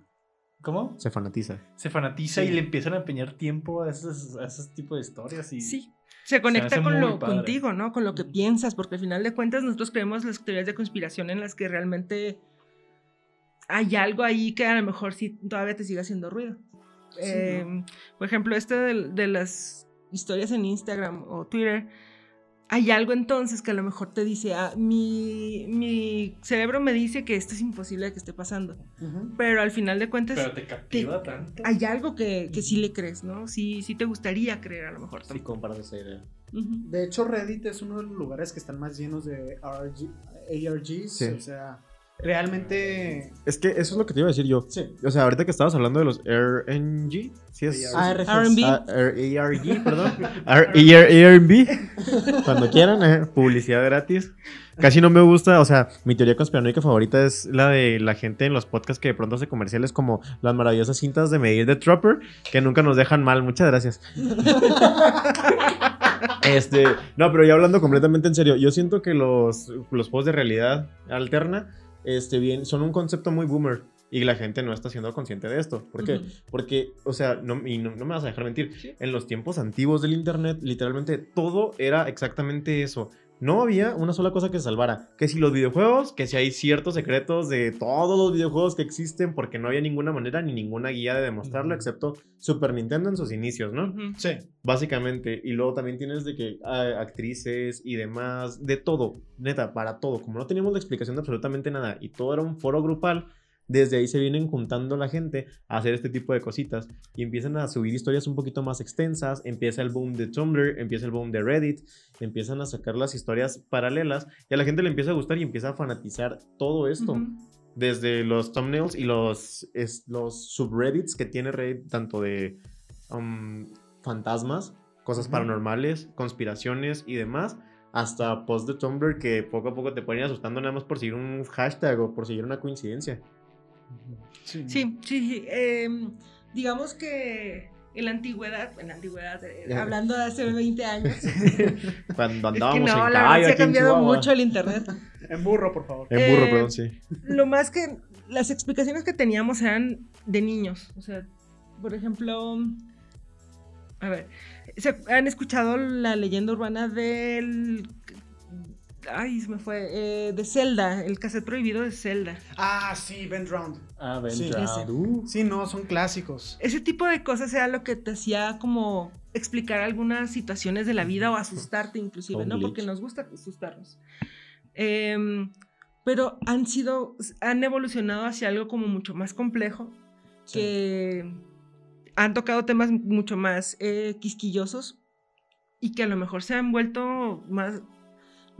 ¿Cómo? Se fanatiza. Se fanatiza Sí. y le empiezan a empeñar tiempo a esos, a esos tipos de historias. Y... Sí. Se conecta con lo padre. contigo, ¿no? Con lo que piensas, porque al final de cuentas nosotros creemos las teorías de conspiración en las que realmente hay algo ahí que a lo mejor sí todavía te sigue haciendo ruido. Sí, Eh, Por ejemplo, este de, de las historias en Instagram o Twitter, hay algo entonces que a lo mejor te dice, ah, mi, mi cerebro me dice que esto es imposible de que esté pasando, pero al final de cuentas Pero te captiva tanto. hay algo que, que sí le crees, ¿no? Sí, sí te gustaría creer a lo mejor. Sí, también. comparto esa idea. De hecho, Reddit es uno de los lugares que están más llenos de RG ARGs. Sí. O sea, realmente. Es que eso es lo que te iba a decir yo. Sí. O sea, ahorita que estabas hablando de los RNG, sí es... ARGs. R&B. Ah, R- ARG, perdón. R- ARB. Cuando quieran, eh, publicidad gratis. Casi no me gusta, o sea, mi teoría conspiranoica favorita es la de la gente en los podcasts que de pronto hace comerciales como las maravillosas cintas de medir de Trapper, que nunca nos dejan mal. Muchas gracias. Este, no, pero ya hablando completamente en serio, yo siento que los, los juegos de realidad alterna este, bien, son un concepto muy boomer. Y la gente no está siendo consciente de esto. ¿Por qué? Porque, o sea, no, y no, no me vas a dejar mentir. Sí. En los tiempos antiguos del Internet, literalmente todo era exactamente eso. No había una sola cosa que se salvara. Que si los videojuegos, que si hay ciertos secretos de todos los videojuegos que existen, porque no había ninguna manera ni ninguna guía de demostrarlo, excepto Super Nintendo en sus inicios, ¿no? Sí. Básicamente. Y luego también tienes de que actrices y demás, de todo, neta, para todo. Como no teníamos la explicación de absolutamente nada y todo era un foro grupal, desde ahí se vienen juntando la gente a hacer este tipo de cositas y empiezan a subir historias un poquito más extensas. Empieza el boom de Tumblr, empieza el boom de Reddit, empiezan a sacar las historias paralelas y a la gente le empieza a gustar y empieza a fanatizar todo esto Ujú. desde los thumbnails y los, es- los subreddits que tiene Reddit, tanto de um, fantasmas, cosas paranormales, conspiraciones y demás, hasta posts de Tumblr que poco a poco te ponen asustando nada más por seguir un hashtag o por seguir una coincidencia. Sí. Sí, sí, em, digamos que en la antigüedad, en la antigüedad, eh, hablando de hace 20 años, Cuando es que andábamos no, en la verdad caballo se ha cambiado mucho el internet. En burro, por favor. En burro, Eh, perdón, sí. Lo más que las explicaciones que teníamos eran de niños, o sea, por ejemplo, a ver, ¿se han escuchado la leyenda urbana del Ay, se me fue. eh, de Zelda, el cassette prohibido de Zelda. Ah, sí, Ben Drowned. Ah, Ben Sí, ese. Uh, Sí, no, son clásicos. Ese tipo de cosas era lo que te hacía como explicar algunas situaciones de la vida o asustarte inclusive, ¿no? Porque nos gusta asustarnos. Em, pero han sido, han evolucionado hacia algo como mucho más complejo, Sí. que han tocado temas mucho más eh, quisquillosos y que a lo mejor se han vuelto más,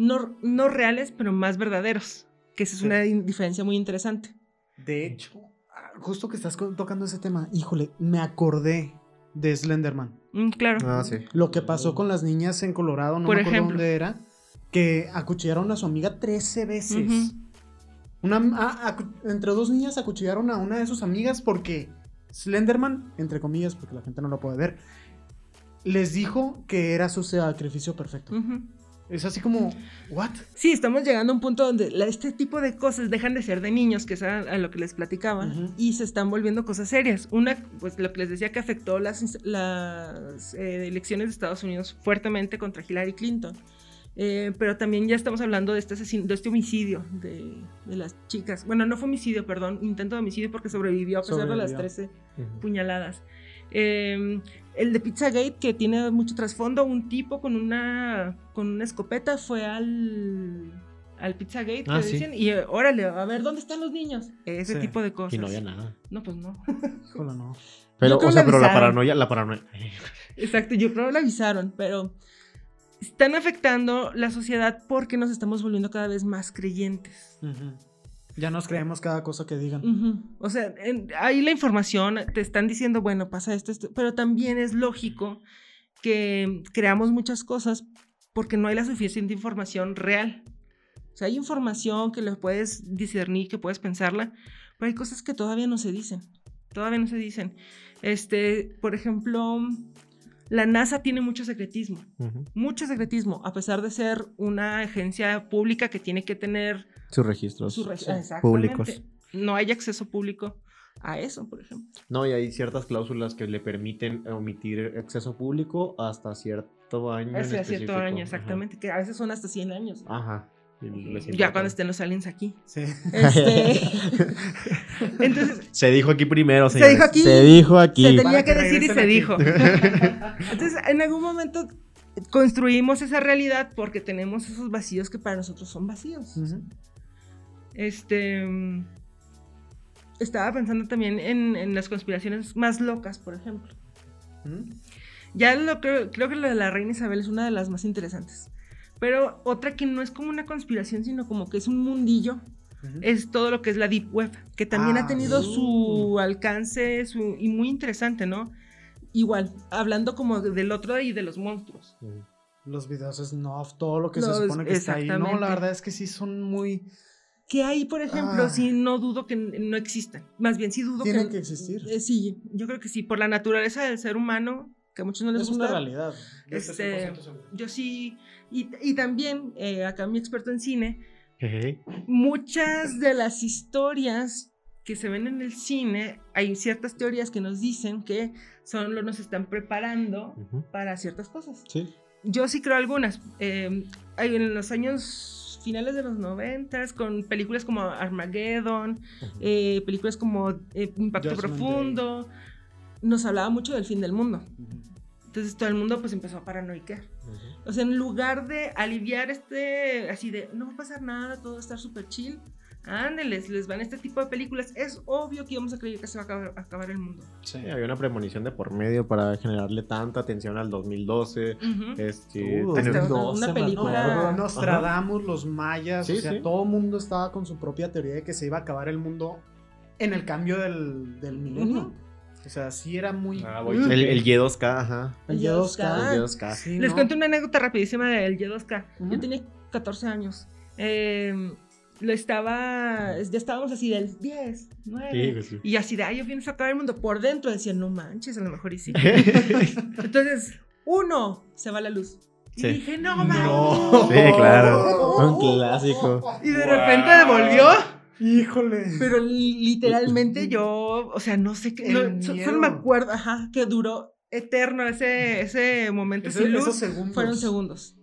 no, no reales, pero más verdaderos, que esa es una diferencia muy interesante. De hecho, ah, justo que estás tocando ese tema, híjole, me acordé de Slenderman. Mm, claro. Ah, sí. Lo que pasó con las niñas en Colorado, no Por me acuerdo ejemplo. dónde era, que acuchillaron a su amiga 13 veces. Una, ah, entre dos niñas acuchillaron a una de sus amigas porque Slenderman, entre comillas, porque la gente no lo puede ver, les dijo que era su sacrificio perfecto. Es así como, ¿what? Sí, estamos llegando a un punto donde la- este tipo de cosas dejan de ser de niños, que es a, a lo que les platicaba, y se están volviendo cosas serias. Una, pues lo que les decía que afectó las, las eh, elecciones de Estados Unidos fuertemente contra Hillary Clinton. Eh, pero también ya estamos hablando de este, de este homicidio de, de las chicas. Bueno, no fue homicidio, perdón, intento de homicidio porque sobrevivió a pesar de las Sobrevivió. 13 puñaladas. Eh, el de Pizzagate, que tiene mucho trasfondo, un tipo con una, con una escopeta fue al, al Pizzagate, Ah, que sí. dicen, y eh, órale, a ver, ¿dónde están los niños? Ese Sí. tipo de cosas. Y no había nada. No, pues no. No. Pero, o sea, pero la paranoia, la paranoia. Exacto, yo creo que lo avisaron, pero están afectando la sociedad porque nos estamos volviendo cada vez más creyentes. Ujú. Ya nos creemos cada cosa que digan. Ujú. O sea, en- ahí la información, te están diciendo, bueno, pasa esto, esto, pero también es lógico que creamos muchas cosas porque no hay la suficiente información real. O sea, hay información que lo puedes discernir, que puedes pensarla, pero hay cosas que todavía no se dicen. Todavía no se dicen. Este, por ejemplo, la NASA tiene mucho secretismo Ujú. mucho secretismo, a pesar de ser una agencia pública que tiene que tener Sus registros. públicos. No hay acceso público a eso, por ejemplo. No, y hay ciertas cláusulas que le permiten omitir acceso público hasta cierto año. Hace cierto año, Ajá. exactamente, que a veces son hasta 100 años. Ajá. Les ya cuando estén los aliens aquí. Sí. Este, entonces, Se dijo aquí primero, Se dijo aquí. Se dijo aquí. se tenía que que decir y se aquí. dijo. Entonces, en algún momento construimos esa realidad porque tenemos esos vacíos que para nosotros son vacíos. Este. mm, Estaba pensando también en, en las conspiraciones más locas, por ejemplo. Ujú. Ya lo creo, creo que lo de la reina Isabel es una de las más interesantes. Pero otra que no es como una conspiración, sino como que es un mundillo, es todo lo que es la Deep Web, que también Ah, ha tenido sí. su alcance su, y muy interesante, ¿no? Igual, hablando como de- del otro y de los monstruos. Los videos snuff, todo lo que se supone que está ahí. No, la verdad es que sí son muy. Que ahí, por ejemplo, Ah. sí no dudo que no existan. Más bien, sí dudo Tienen que... que existir. Eh, sí, yo creo que sí, por la naturaleza del ser humano, que a muchos no les Es gusta. una realidad. Yo Este, 100% seguro. Yo sí, y, y también, eh, acá mi experto en cine, muchas de las historias que se ven en el cine, hay ciertas teorías que nos dicen que solo nos están preparando para ciertas cosas. Sí. Yo sí creo algunas. Eh, hay en los años finales de los noventas, con películas como Armageddon, eh, películas como eh, Impacto Profundo, nos hablaba mucho del fin del mundo. Entonces todo el mundo pues empezó a paranoicar. O sea, en lugar de aliviar este, así de, no va a pasar nada, todo va a estar súper chill, ándeles, les van este tipo de películas. Es obvio que íbamos a creer que se va a acabar, acabar el mundo. Sí. Había una premonición de por medio para generarle tanta atención al 2012. Ujú. Este, Uh, tener- hasta una- 2012, una me película-. Nostradamus, los mayas, Sí, o sea, sí. todo el mundo estaba con su propia teoría de que se iba a acabar el mundo en el cambio del, del milenio. O sea, sí era muy... Ah, voy. el, el Y2K, ajá. El El Y2K. El Y2K. Sí, Les ¿no? cuento una anécdota rapidísima del Y2K. Ujú. Yo tenía 14 años. Eh, lo estaba, ya estábamos así del 10, 9. Sí, pues sí. Y así de, ay, yo vienes a acabar el mundo. Por dentro decían, no manches, a lo mejor y sí. Entonces, uno, se va la luz. Y Sí. dije, no No. manches. Sí, claro. Un clásico. Y de Wow. repente devolvió. Híjole. Pero li- literalmente yo, o sea, no sé qué. No, solo me acuerdo, ajá, que duró eterno ese, ese momento Ese- sin luz. esos segundos. Fueron segundos.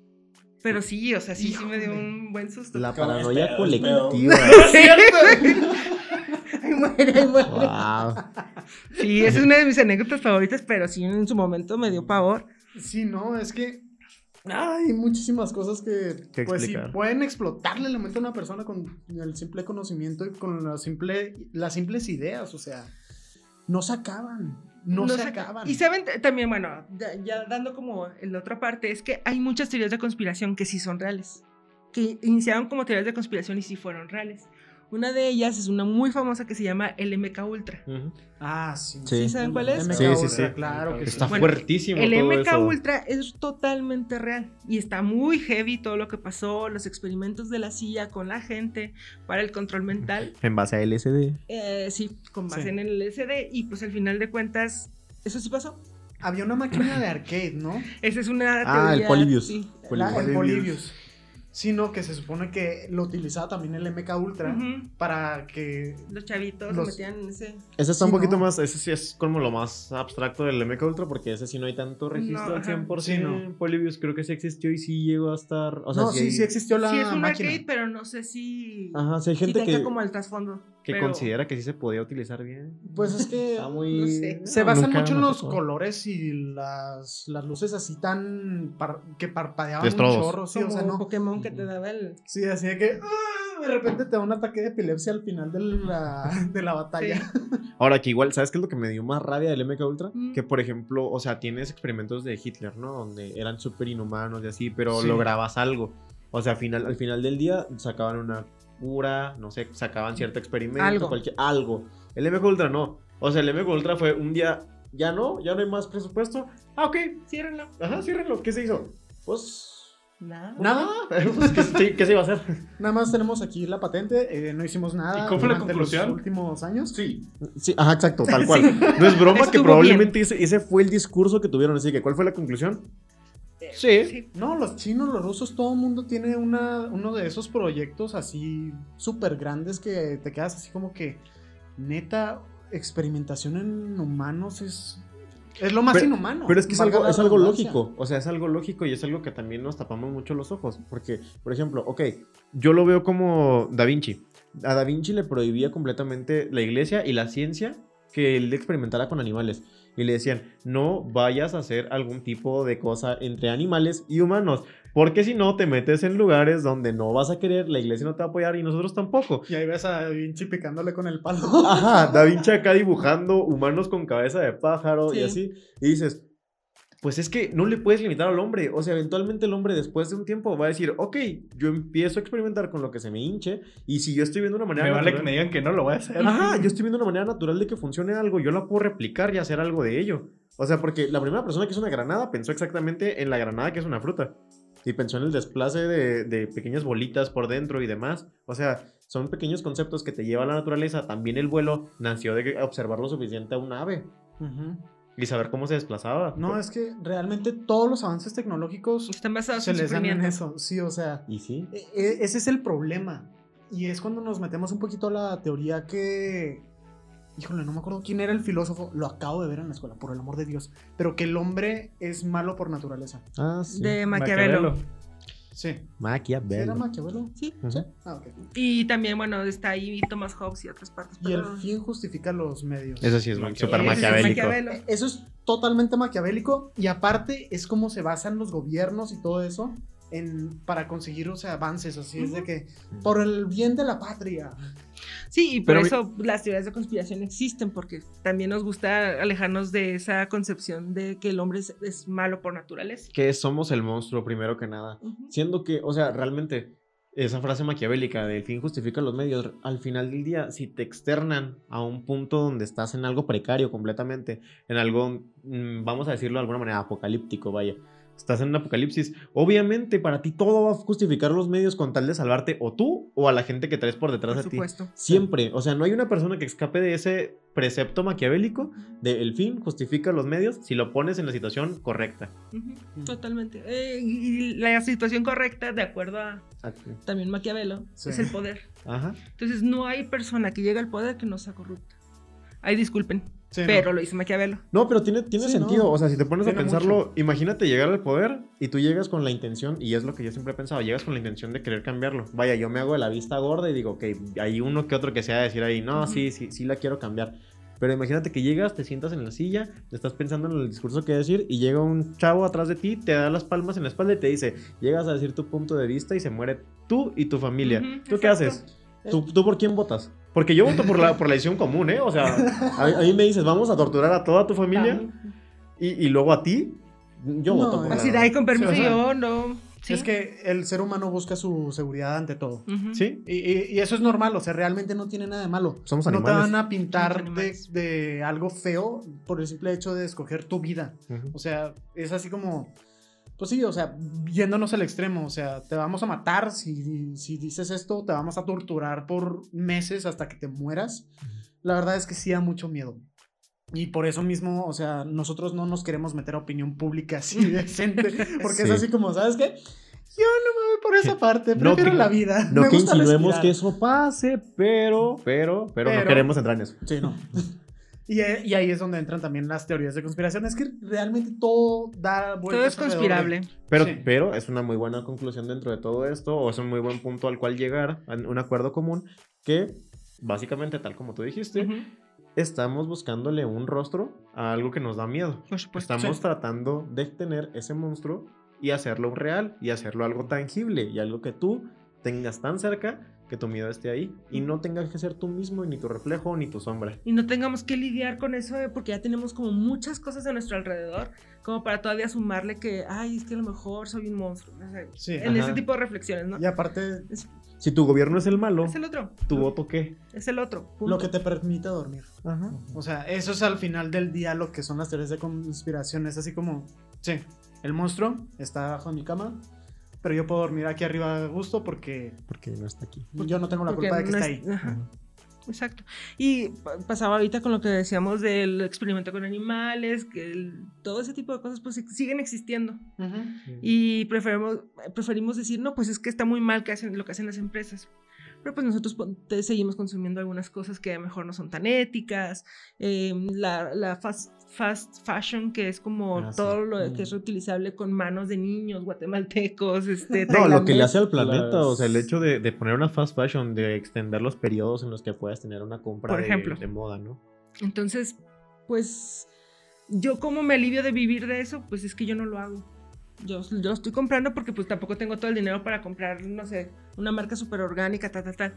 Pero sí, o sea, sí, sí me dio un buen susto. La paranoia es pedo, es pedo. colectiva. Muere, ahí muere. Wow. Sí, esa es una de mis anécdotas favoritas, pero sí en su momento me dio pavor. Sí, no, es que hay muchísimas cosas que, Que pues sí, pueden explotarle la mente a una persona con el simple conocimiento y con la simple, las simples ideas, o sea, no se acaban, no, se, sé- acaban. Y saben también, bueno, ya, dando como en la otra parte, es que hay muchas teorías de conspiración que sí son reales. Que iniciaron como teorías de conspiración y sí fueron reales. Una de ellas es una muy famosa que se llama el MK Ultra. Ah, sí. Sí. ¿Sí saben cuál es? MK Sí, sí, Ultra, sí. Claro que sí. Está Bueno, fuertísimo El todo MK eso. Ultra es totalmente real y está muy heavy todo lo que pasó, los experimentos de la CIA con la gente para el control mental. En base a LSD. Eh, sí, con base Sí. en el LSD y pues al final de cuentas, eso sí pasó. Había una máquina de arcade, ¿no? Esa es una Ah, el teoría, Polybius. sí. La- el Polybius. Sino que se supone que lo utilizaba también el MK Ultra para que Los chavitos Los- se metían en ese... Ese está un poquito ¿no? más, ese sí es como lo más abstracto del MK Ultra porque ese sí no hay tanto registro No, al ajá. 100%. Sí, no. Polybius creo que sí existió y sí llegó a estar, o sea, no, sí, hay- sí existió la sí, es un máquina. arcade, pero no sé si... Ajá, sí hay si gente tenga que, como el trasfondo. Que pero- considera que sí se podía utilizar bien. Pues es que Está muy... no sé. se no, basan mucho en los colores y las, las luces así tan par- que parpadeaban De un chorro, sí, o sea, no. Pokémon que te daba el... Sí, así de que ¡ah! de repente te da un ataque de epilepsia al final de la, de la batalla. Ahora que igual, ¿sabes qué es lo que me dio más rabia del MK Ultra? Mm. Que por ejemplo, o sea, tienes experimentos de Hitler, ¿no? Donde eran súper inhumanos y así, pero Sí. lograbas algo. O sea, al final, al final del día sacaban una cura, no sé, sacaban cierto experimento, Algo. cualquier, algo. El MK Ultra no. O sea, el MK Ultra fue un día, ya no, ya no hay más presupuesto. Ah, ok, Ciérrenlo. ajá, ciérrenlo. ¿Qué se hizo? Pues Nada. nada. Pues, ¿qué, se- qué se iba a hacer? Nada más tenemos aquí la patente, eh, no hicimos nada ¿Y cuál fue la conclusión? los últimos años. Sí. Sí, ajá, exacto, tal cual. No es broma que Estuvo probablemente ese, ese fue el discurso que tuvieron. Así que, ¿cuál fue la conclusión? Sí. Sí. No, los chinos, los rusos, todo el mundo tiene una, uno de esos proyectos así súper grandes que te quedas así como que, neta, experimentación en humanos es, es lo más Pero- inhumano. Pero es que es algo, es algo lógico. O sea, es algo lógico y es algo que también nos tapamos mucho los ojos. Porque, por ejemplo, ok, yo lo veo como Da Vinci. A Da Vinci le prohibía completamente la iglesia y la ciencia que él experimentara con animales. Y le decían, no vayas a hacer algún tipo de cosa entre animales y humanos. Porque si no, te metes en lugares donde no vas a querer, la iglesia no te va a apoyar y nosotros tampoco. Y ahí ves a Da Vinci picándole con el palo. Ajá, Da Vinci acá dibujando humanos con cabeza de pájaro y Sí. así. Y dices, pues es que no le puedes limitar al hombre. O sea, eventualmente el hombre después de un tiempo va a decir, ok, yo empiezo a experimentar con lo que se me hinche. Y si yo estoy viendo una manera Me vale que natural- me digan que no lo voy a hacer. Ajá, yo estoy viendo una manera natural de que funcione algo. Yo la puedo replicar y hacer algo de ello. O sea, porque la primera persona que hizo una granada pensó exactamente en la granada que es una fruta. Y pensó en el desplace de, de pequeñas bolitas por dentro y demás. O sea, son pequeños conceptos que te lleva a la naturaleza. También el vuelo nació de observar lo suficiente a un ave Ujú. Y saber cómo se desplazaba. No, es que realmente todos los avances tecnológicos Están basados se en les dan en eso. Sí, o sea, Y sí. E- e- Ese es el problema. Y es cuando nos metemos un poquito a la teoría que híjole, no me acuerdo quién era el filósofo, lo acabo de ver en la escuela, por el amor de Dios, pero que el hombre es malo por naturaleza. Ah, sí. De Maquiavelo. ¿Sí Maquiavelo. ¿Era Maquiavelo? Sí. Ujú. Ah, ok. Y también, bueno, está ahí Thomas Hobbes y otras partes. Y el pero- fin justifica los medios. Eso sí es súper es maquiavélico. Eso es totalmente maquiavélico y aparte es como se basan los gobiernos y todo eso en, para conseguir, o sea, avances, así es de que por el bien de la patria. Sí, y por Pero- eso las teorías de conspiración existen, porque también nos gusta alejarnos de esa concepción de que el hombre es, es malo por naturaleza. Que somos el monstruo primero que nada. Ujú. Siendo que, o sea, realmente, esa frase maquiavélica del fin justifica los medios, al final del día, si te externan a un punto donde estás en algo precario completamente, en algo, mm, vamos a decirlo de alguna manera, apocalíptico, vaya. Estás en un apocalipsis. Obviamente, para ti todo va a justificar los medios con tal de salvarte o tú o a la gente que traes por detrás Por de ti. supuesto. Siempre. O sea, no hay una persona que escape de ese precepto maquiavélico de el fin justifica los medios si lo pones en la situación correcta. Ujú, Totalmente. Eh, y la situación correcta, de acuerdo a también Maquiavelo, Sí. es el poder. Ajá. Entonces, no hay persona que llegue al poder que no sea corrupta. Ay, disculpen, Sí, no. pero lo dice Maquiavelo. No, pero tiene, tiene Sí, sentido. no. O sea, si te pones a pensarlo, mucho. imagínate llegar al poder y tú llegas con la intención, y es lo que yo siempre he pensado, llegas con la intención de querer cambiarlo. Vaya, yo me hago de la vista gorda y digo, ok, hay uno que otro que sea decir ahí, no, Ujú. sí, sí, sí la quiero cambiar. Pero imagínate que llegas, te sientas en la silla, estás pensando en el discurso que decir y llega un chavo atrás de ti, te da las palmas en la espalda y te dice, llegas a decir tu punto de vista y se muere tú y tu familia. ¿Tú qué haces? ¿Tú, tú por quién votas? Porque yo voto por la, por la decisión común, ¿eh? O sea, a, a mí me dices, vamos a torturar a toda tu familia y, y luego a ti. Yo No, voto por Así la... con permiso, Sí, o sea, yo no. Sí. Es que el ser humano busca su seguridad ante todo. Sí, Y, y- y eso es normal, o sea, realmente no tiene nada de malo. Somos No te animales. van a pintar de, animales. de algo feo por el simple hecho de escoger tu vida. O sea, es así como, pues sí, o sea, yéndonos al extremo, o sea, te vamos a matar si, si dices esto, te vamos a torturar por meses hasta que te mueras. La verdad es que sí da mucho miedo. Y por eso mismo, o sea, nosotros no nos queremos meter a opinión pública así decente, porque es Sí. así como, ¿sabes qué? Yo no me voy por esa parte, No prefiero que- la vida. No me que insinuemos respirar. que eso pase, pero, pero, pero, no Pero- queremos entrar en eso. Sí, no. Y, eh, y ahí es donde entran también las teorías de conspiración. Es que realmente todo da vueltas. Todo es de- conspirable. Pero, Sí. pero es una muy buena conclusión dentro de todo esto, o es un muy buen punto al cual llegar, a un acuerdo común, que básicamente, tal como tú dijiste, Ujú, estamos buscándole un rostro a algo que nos da miedo. Por supuesto. Estamos Sí. tratando de tener ese monstruo y hacerlo real y hacerlo algo tangible y algo que tú tengas tan cerca que tu miedo esté ahí y no tengas que ser tú mismo, ni tu reflejo, ni tu sombra. Y no tengamos que lidiar con eso eh, porque ya tenemos como muchas cosas a nuestro alrededor, como para todavía sumarle que, ay, es que a lo mejor soy un monstruo. o sea, Sí, en ajá. ese tipo de reflexiones, ¿no? Y aparte, Es, Si tu gobierno es el malo, es el otro. ¿tu ¿no? voto qué? Es el otro. punto. lo que te permite dormir. Ajá. O sea, eso es al final del día lo que son las teorías de conspiración. Es así como, sí, el monstruo está bajo mi cama, pero yo puedo dormir aquí arriba a gusto porque Porque no está aquí. yo no tengo la Porque culpa de que no está es- ahí. ajá, Exacto. Y pa- pasaba ahorita con lo que decíamos del experimento con animales, que el- todo ese tipo de cosas pues siguen existiendo. Ujú. Y preferimos, preferimos decir, no, pues es que está muy mal que hacen, lo que hacen las empresas. Pero pues nosotros seguimos consumiendo algunas cosas que a lo mejor no son tan éticas. eh, la la fast, fast fashion, que es como Ah, sí. todo lo que Mm. es reutilizable con manos de niños guatemaltecos. Este, No, lo que le hace al planeta, Las- o sea, el hecho de, de poner una fast fashion, de extender los periodos en los que puedas tener una compra Por de, ejemplo. de moda, ¿no? Entonces, pues, yo como me alivio de vivir de eso, pues es que yo no lo hago. Yo, yo lo estoy comprando porque pues tampoco tengo todo el dinero para comprar, no sé, una marca súper orgánica, tal, tal, tal.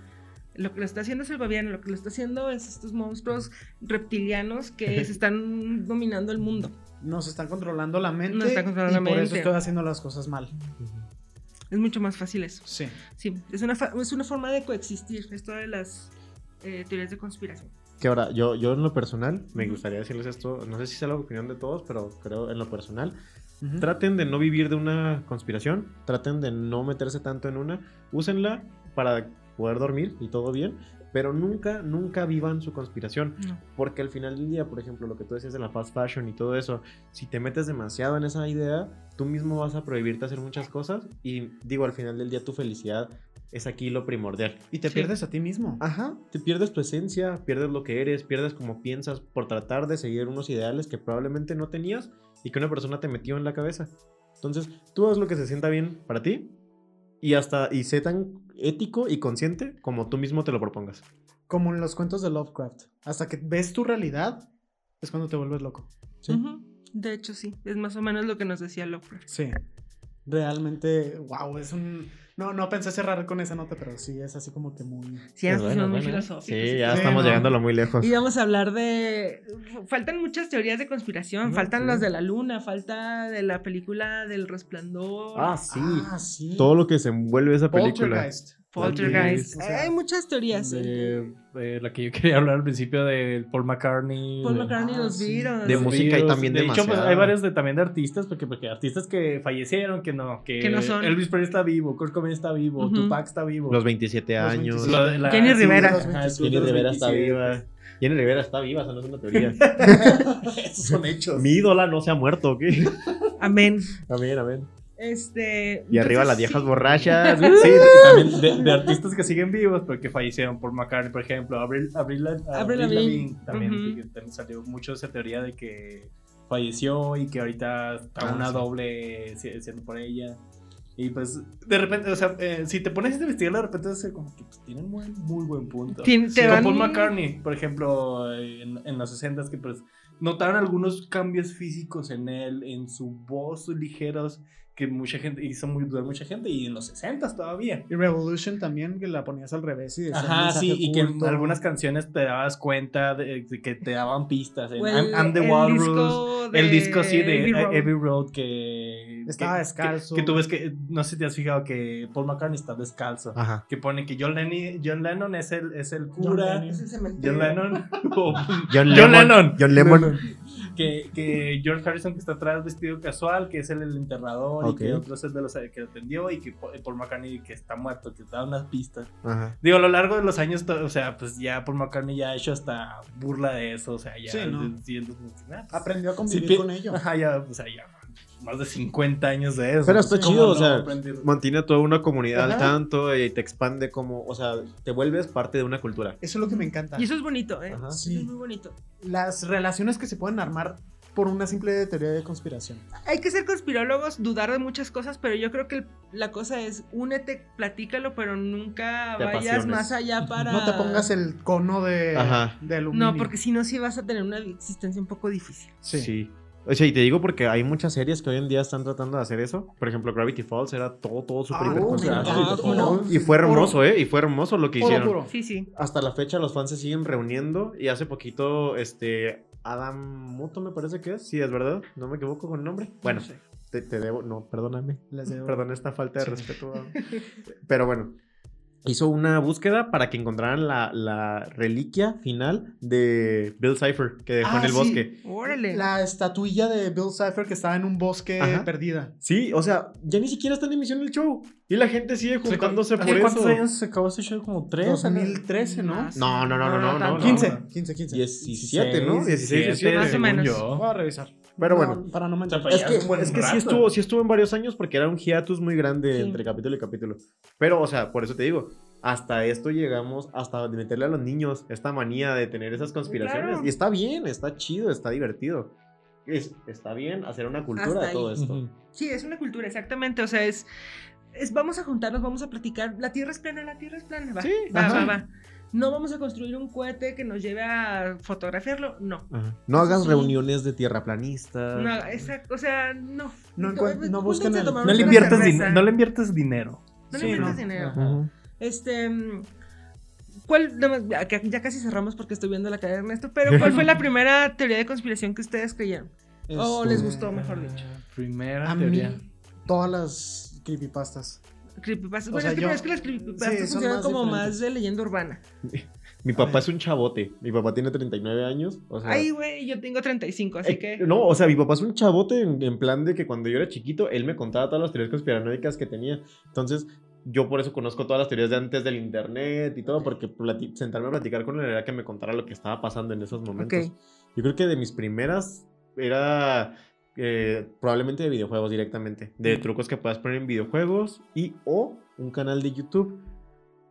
Lo que lo está haciendo es el gobierno, lo que lo está haciendo es estos monstruos reptilianos que se están dominando el mundo. Nos están controlando la mente. Nos están controlando y la por eso mente. estoy haciendo las cosas mal. Es mucho más fácil eso. Sí. Sí, es una, fa- es una forma de coexistir, esto de las eh, teorías de conspiración. Que ahora, yo, yo en lo personal, me gustaría decirles esto, no sé si sea la opinión de todos, pero creo en lo personal, Traten de no vivir de una conspiración, traten de no meterse tanto en una, úsenla para poder dormir y todo bien, pero nunca, nunca vivan su conspiración, No. porque al final del día, por ejemplo, lo que tú decías de la fast fashion y todo eso, si te metes demasiado en esa idea, tú mismo vas a prohibirte hacer muchas cosas y digo, al final del día tu felicidad es aquí lo primordial. Y te Sí. pierdes a ti mismo. Ajá, te pierdes tu esencia, pierdes lo que eres, pierdes cómo piensas por tratar de seguir unos ideales que probablemente no tenías y que una persona te metió en la cabeza. Entonces, tú haz lo que se sienta bien para ti y hasta y sé tan ético y consciente como tú mismo te lo propongas. Como en los cuentos de Lovecraft. Hasta que ves tu realidad, es cuando te vuelves loco. Sí. De hecho, sí. Es más o menos lo que nos decía Lovecraft. Sí. Realmente, wow, es un... No, no pensé cerrar con esa nota, pero sí, es así como que muy... Sí, nos Pues pusimos muy bueno, bueno. filosóficos. Sí, ya Sí, estamos no. llegándolo muy lejos. Y vamos a hablar de. Faltan muchas teorías de conspiración. No, faltan sí. las de la luna. Falta de la película del resplandor. Ah, sí. Ah, sí. Todo lo que se envuelve esa película. Poltergeist. Poltergeist. O sea, Hay muchas teorías. De, de la que yo quería hablar al principio de Paul McCartney. Paul de- McCartney Ah, los. De los música y también de hecho, pues, hay varios de, también de artistas, porque, porque artistas que fallecieron, que no, que, Que no son. Elvis Presley está vivo, Kurt Cobain está vivo. Tupac está vivo. Los 27 Los años. 27. Lo de la- Jenny Rivera. Jenny Rivera está 27. viva. Jenny Rivera está viva, eso no es una teoría. Esos son hechos. Mi ídola no se ha muerto, ¿ok? Amén. Amén, amén. Este. Y arriba las viejas sí. borrachas. Sí, también de, de artistas que siguen vivos, pero que fallecieron. Paul McCartney, por ejemplo, Avril, Avril, Avril, Avril Lavigne. Lavigne, también, salió mucho esa teoría de que falleció y que ahorita está Ah, una sí. doble si- siendo por ella. Y pues, de repente, o sea, eh, si te pones a investigar, de repente es como que pues, tienen muy, muy buen punto. Te van- Paul McCartney, por ejemplo, en, en los 60 que pues notaron algunos cambios físicos en él, en su voz ligeros, que mucha gente hizo muy dudar mucha gente, y en los 60 todavía. Y Revolution también, que la ponías al revés y Ajá, sí, y que en algunas canciones te dabas cuenta de, de que te daban pistas. En O I'm, el- I'm the Walrus. disco de el disco, sí, de Abbey Road. Abbey Road, que. Estaba que- descalzo. Que, que tú ves que. No sé si te has fijado que Paul McCartney está descalzo. Ajá. Que pone que John, Lenny- John Lennon es el, es el John cura. Lennon. Es el cementerio. John Lennon. John, John Lemon. Lennon. John Lemon. Que, que George Harrison que está atrás vestido casual, que es el, el enterrador, y que otro es de los que atendió, y que Paul McCartney que está muerto, que da unas pistas. Ajá. Digo, a lo largo de los años, o sea, pues ya Paul McCartney ya ha hecho hasta burla de eso, o sea, ya Sí, ¿no? ah, pues, Aprendió a convivir con ello. Ajá, ya, o sea, ya más de 50 años de eso. Pero está ¿Cómo chido, no o sea, aprender? Mantiene toda una comunidad al tanto y te expande como, o sea, te vuelves parte de una cultura. Eso es lo que me encanta. Y eso es bonito, ¿eh? Ajá. Eso Sí. es muy bonito. Las relaciones que se pueden armar por una simple teoría de conspiración. Hay que ser conspirólogos, dudar de muchas cosas, pero yo creo que el- la cosa es únete, platícalo, pero nunca Te vayas apasiones. más allá para. No te pongas el cono de, Ajá. de aluminio. No, porque si no, sí vas a tener una existencia un poco difícil. Sí. O sea, y te digo porque hay muchas series que hoy en día están tratando de hacer eso. Por ejemplo, Gravity Falls era todo, todo súper Ah, ¿cómo no? Y fue Puro- hermoso, ¿eh? Y fue hermoso lo que puro, hicieron. puro. Sí, sí. Hasta la fecha los fans se siguen reuniendo y hace poquito, este, Adam Muto me parece que es, sí, es verdad, no me equivoco con el nombre. Bueno, No sé. te, te debo, no, perdóname, Les debo. perdón esta falta de Sí. respeto. Pero bueno, hizo una búsqueda para que encontraran la, la reliquia final de Bill Cipher que dejó Ah, en el sí. bosque. Órale. La estatuilla de Bill Cipher que estaba en un bosque Ajá. perdida. Sí, o sea, ya ni siquiera está en emisión el show. Y la gente sigue juntándose por ¿Hace cuántos eso. años se acabó ese show? ¿Como tres? 2013, ¿no? No, no, no, no, no, no, tanto. no. 15, 15, 15. 17, ¿no? 16, 17. Más o menos. yo. Voy a revisar. Pero No, bueno. Para no mentir. O sea, Es que, es que sí, estuvo, sí estuvo en varios años porque era un hiatus muy grande Sí. entre capítulo y capítulo. Pero, o sea, por eso te digo, hasta esto llegamos, hasta de meterle a los niños esta manía de tener esas conspiraciones. Claro. Y está bien, está chido, está divertido. Es- está bien hacer una cultura Hasta de todo ahí. esto. Sí, es una cultura, exactamente. O sea, es, es vamos a juntarnos, vamos a platicar. La Tierra es plana, la Tierra es plana. Va, Sí, va, ajá. va, va. No vamos a construir un cohete que nos lleve a fotografiarlo. No. Ajá. No hagas Sí. reuniones de tierraplanistas. No, esa, o sea, no. No no busquen a el- No le, inviertes cerveza. din- no le inviertes dinero. No le Sí, inviertas no. dinero. Ajá. Ujú. Este. mm, ¿Cuál, ya, casi cerramos porque estoy viendo la cara de Ernesto, pero ¿cuál fue la primera teoría de conspiración que ustedes creyeron? O les Este, gustó, mejor dicho. Primera A teoría. mí, todas las creepypastas. Creepypastas. O Bueno, sea, es, que, yo- es que las creepypastas Sí, son funcionan más como diferentes. más de leyenda urbana. Mi A papá es un chavote. Mi papá tiene 39 años. O sea, Ay, güey, yo tengo 35, así Eh, que. No, o sea, mi papá es un chavote en, en plan de que cuando yo era chiquito, él me contaba todas las teorías conspiranoicas que tenía. Entonces, yo por eso conozco todas las teorías de antes del internet y todo, porque sentarme a platicar con él era que me contara lo que estaba pasando en esos momentos. Yo creo que de mis primeras era eh, probablemente de videojuegos directamente. De trucos que puedas poner en videojuegos y o un canal de YouTube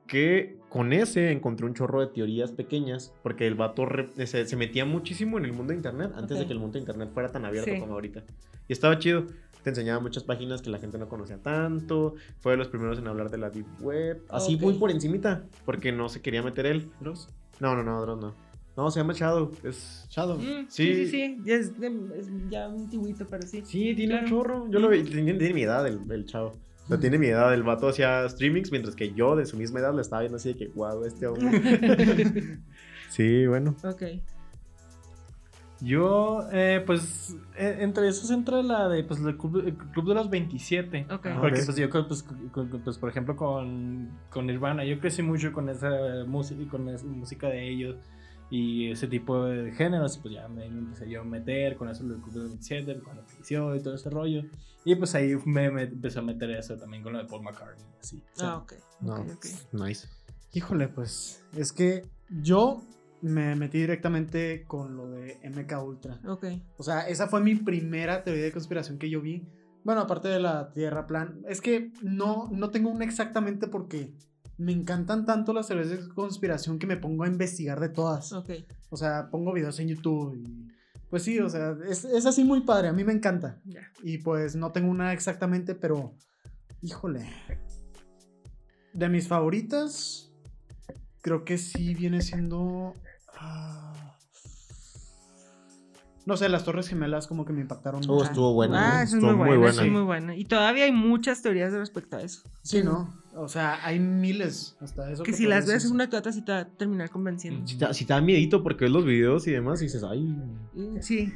que con ese encontré un chorro de teorías pequeñas, porque el vato se, se metía muchísimo en el mundo de internet antes de que el mundo de internet fuera tan abierto Sí. como ahorita. Y estaba chido. Te enseñaba muchas páginas que la gente no conocía tanto. Fue de los primeros en hablar de la Deep Web. Así Ok. muy por encimita, porque no se quería meter él. Dross. No, no, no, Dross no. No, se llama Shadow. Es... Shadow. Mm, Sí. sí, sí, sí. Ya es, de- es ya un antiguito, pero sí. Sí, tiene Claro. un chorro. Yo lo vi, tiene, tiene mi edad el, el chavo. O sea, tiene mi edad. El vato hacía streamings, mientras que yo de su misma edad le estaba viendo así de que, wow, este hombre. sí, bueno. Ok. Yo, eh, pues, eh, entre esos entra la de, pues, el club, el club de los 27. Ok. Ah, Porque, pues, yo, creo, pues, con- pues, por ejemplo, con, con Nirvana, yo crecí mucho con esa música, con esa música de ellos y ese tipo de géneros, y pues ya me, empecé yo a meter con eso club de los 27, cuando creció y todo ese rollo. Y pues ahí me, me empezó a meter eso también con lo de Paul McCartney, así. Ah, ok. No, Ok, ok. nice. Híjole, pues es que yo me metí directamente con lo de MK Ultra. Ok. O sea, esa fue mi primera teoría de conspiración que yo vi. Bueno, aparte de la Tierra plan, es que no, no tengo una exactamente porque me encantan tanto las teorías de conspiración que me pongo a investigar de todas. Ok. O sea, pongo videos en YouTube y pues sí, o sea, es, es así muy padre, a mí me encanta. Ya. Y pues no tengo una exactamente, pero híjole. De mis favoritas, creo que sí viene siendo... ah, no sé, las Torres Gemelas como que me impactaron Oh, mucho. estuvo bueno. Ah, ¿eh? eso es Estuvo muy buena. es muy bueno. Y todavía hay muchas teorías respecto a eso. Sí, ¿no? O sea, hay miles hasta eso. Que si las ves es una que otra sí te va a terminar convenciendo. Si te, si te da miedito porque ves los videos y demás y dices, ay. Sí.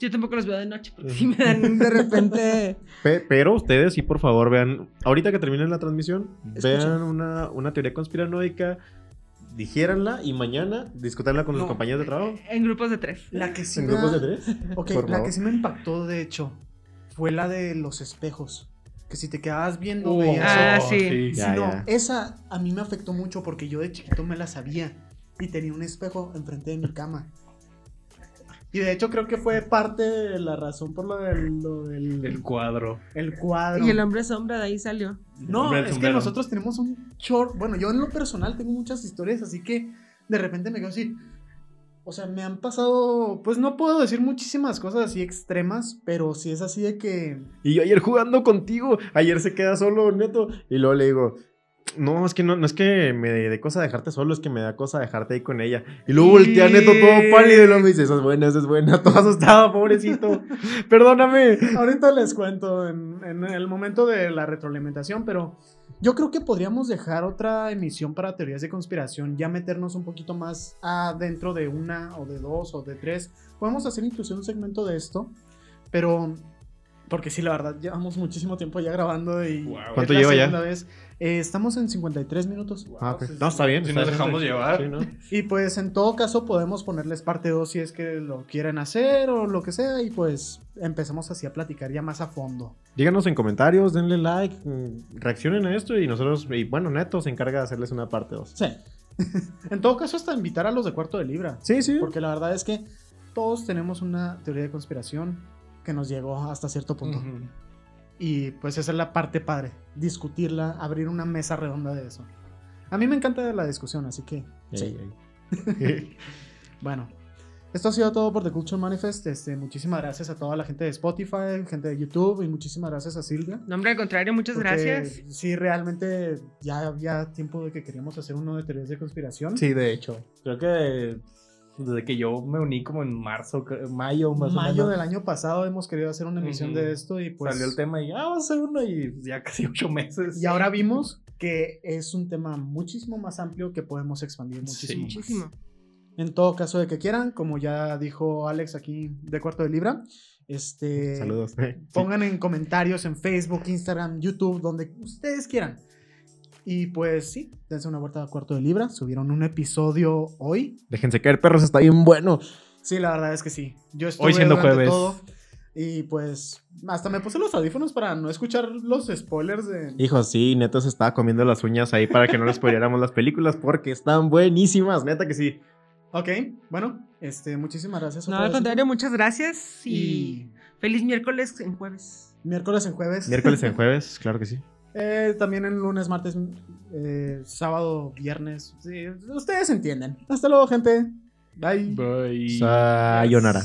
Yo tampoco los veo de noche porque sí me dan de repente. Pe- pero ustedes sí, por favor, vean. Ahorita que terminen la transmisión, Escuchen. vean una, una teoría conspiranoica, digiéranla y mañana discutanla con sus No. compañeros de trabajo. En grupos de tres. La que sí ¿En me grupos da- de tres? Ok, Por la favor. que sí me impactó, de hecho, fue la de los espejos. Que si te quedabas viendo, Oh, veías Ah, sí. Sí, Ya, no, ya. esa a mí me afectó mucho porque yo de chiquito me la sabía y tenía un espejo enfrente de mi cama. Y de hecho creo que fue parte de la razón por lo del, lo del El cuadro. el cuadro. Y el hombre sombra de ahí salió. No, es que nosotros tenemos un short. Bueno, yo en lo personal tengo muchas historias, así que de repente me quedo así. O sea, me han pasado. Pues no puedo decir muchísimas cosas así extremas, pero sí es así de que. Y yo ayer jugando contigo, ayer se queda solo Neto. Y luego le digo, no, es que no, no es que me dé cosa dejarte solo, es que me da cosa dejarte ahí con ella. Y luego voltea a Neto todo pálido y luego me dice, esa es buena, esa es buena, todo asustado, pobrecito. Perdóname. Ahorita les cuento en, en el momento de la retroalimentación, pero yo creo que podríamos dejar otra emisión para teorías de conspiración, ya meternos un poquito más adentro de una o de dos o de tres. Podemos hacer incluso un segmento de esto, pero porque sí, la verdad, llevamos muchísimo tiempo ya grabando y Wow. es ¿Cuánto la lleva ya? segunda vez. Eh, estamos en 53 minutos. Ah, ok. No, está bien. Si está nos bien. dejamos llevar. Sí, ¿no? Y pues en todo caso podemos ponerles parte 2 si es que lo quieren hacer o lo que sea y pues empezamos así a platicar ya más a fondo. Díganos en comentarios, denle like, mm, reaccionen a esto y nosotros, y bueno, Neto se encarga de hacerles una parte 2. Sí. en todo caso, hasta invitar a los de cuarto de libra. Sí, sí. Porque la verdad es que todos tenemos una teoría de conspiración que nos llegó hasta cierto punto. Ujú. Y pues esa es la parte padre. Discutirla, abrir una mesa redonda de eso. A mí me encanta la discusión, así que... sí. Ey, ey. Bueno. Esto ha sido todo por The Culture Manifest. Este, muchísimas gracias a toda la gente de Spotify, gente de YouTube y muchísimas gracias a Silvia. No, hombre, al contrario, muchas porque gracias. Sí, realmente ya había tiempo de que queríamos hacer uno de teorías de conspiración. Sí, de hecho. Creo que desde que yo me uní como en marzo, mayo más o Mayo menos, del año pasado hemos querido hacer una emisión de esto y pues salió el tema y ah, vamos a hacer uno y ya casi ocho meses. y ahora vimos que es un tema muchísimo más amplio que podemos expandir muchísimo. Sí. Muchísimo. En todo caso de que quieran, como ya dijo Alex aquí de cuarto de libra, este Saludos. pongan en comentarios en Facebook, Instagram, YouTube, donde ustedes quieran. Y pues sí, dense una vuelta a cuarto de libra. Subieron un episodio hoy. Déjense caer, perros, está bien bueno. Sí, la verdad es que sí. Yo estuve Hoy siendo jueves. todo y pues hasta me puse los audífonos para no escuchar los spoilers de... Hijos, sí, Neto se estaba comiendo las uñas ahí para que no les spoiléramos las películas porque están buenísimas, neta que sí. Ok, bueno, este, muchísimas gracias. No, al contrario, muchas gracias y Y feliz miércoles en jueves. miércoles en jueves. Miércoles en jueves, claro que sí. Eh, también en lunes, martes, eh, sábado, viernes. Sí, ustedes entienden. Hasta luego, gente. Bye. Bye. Sayonara.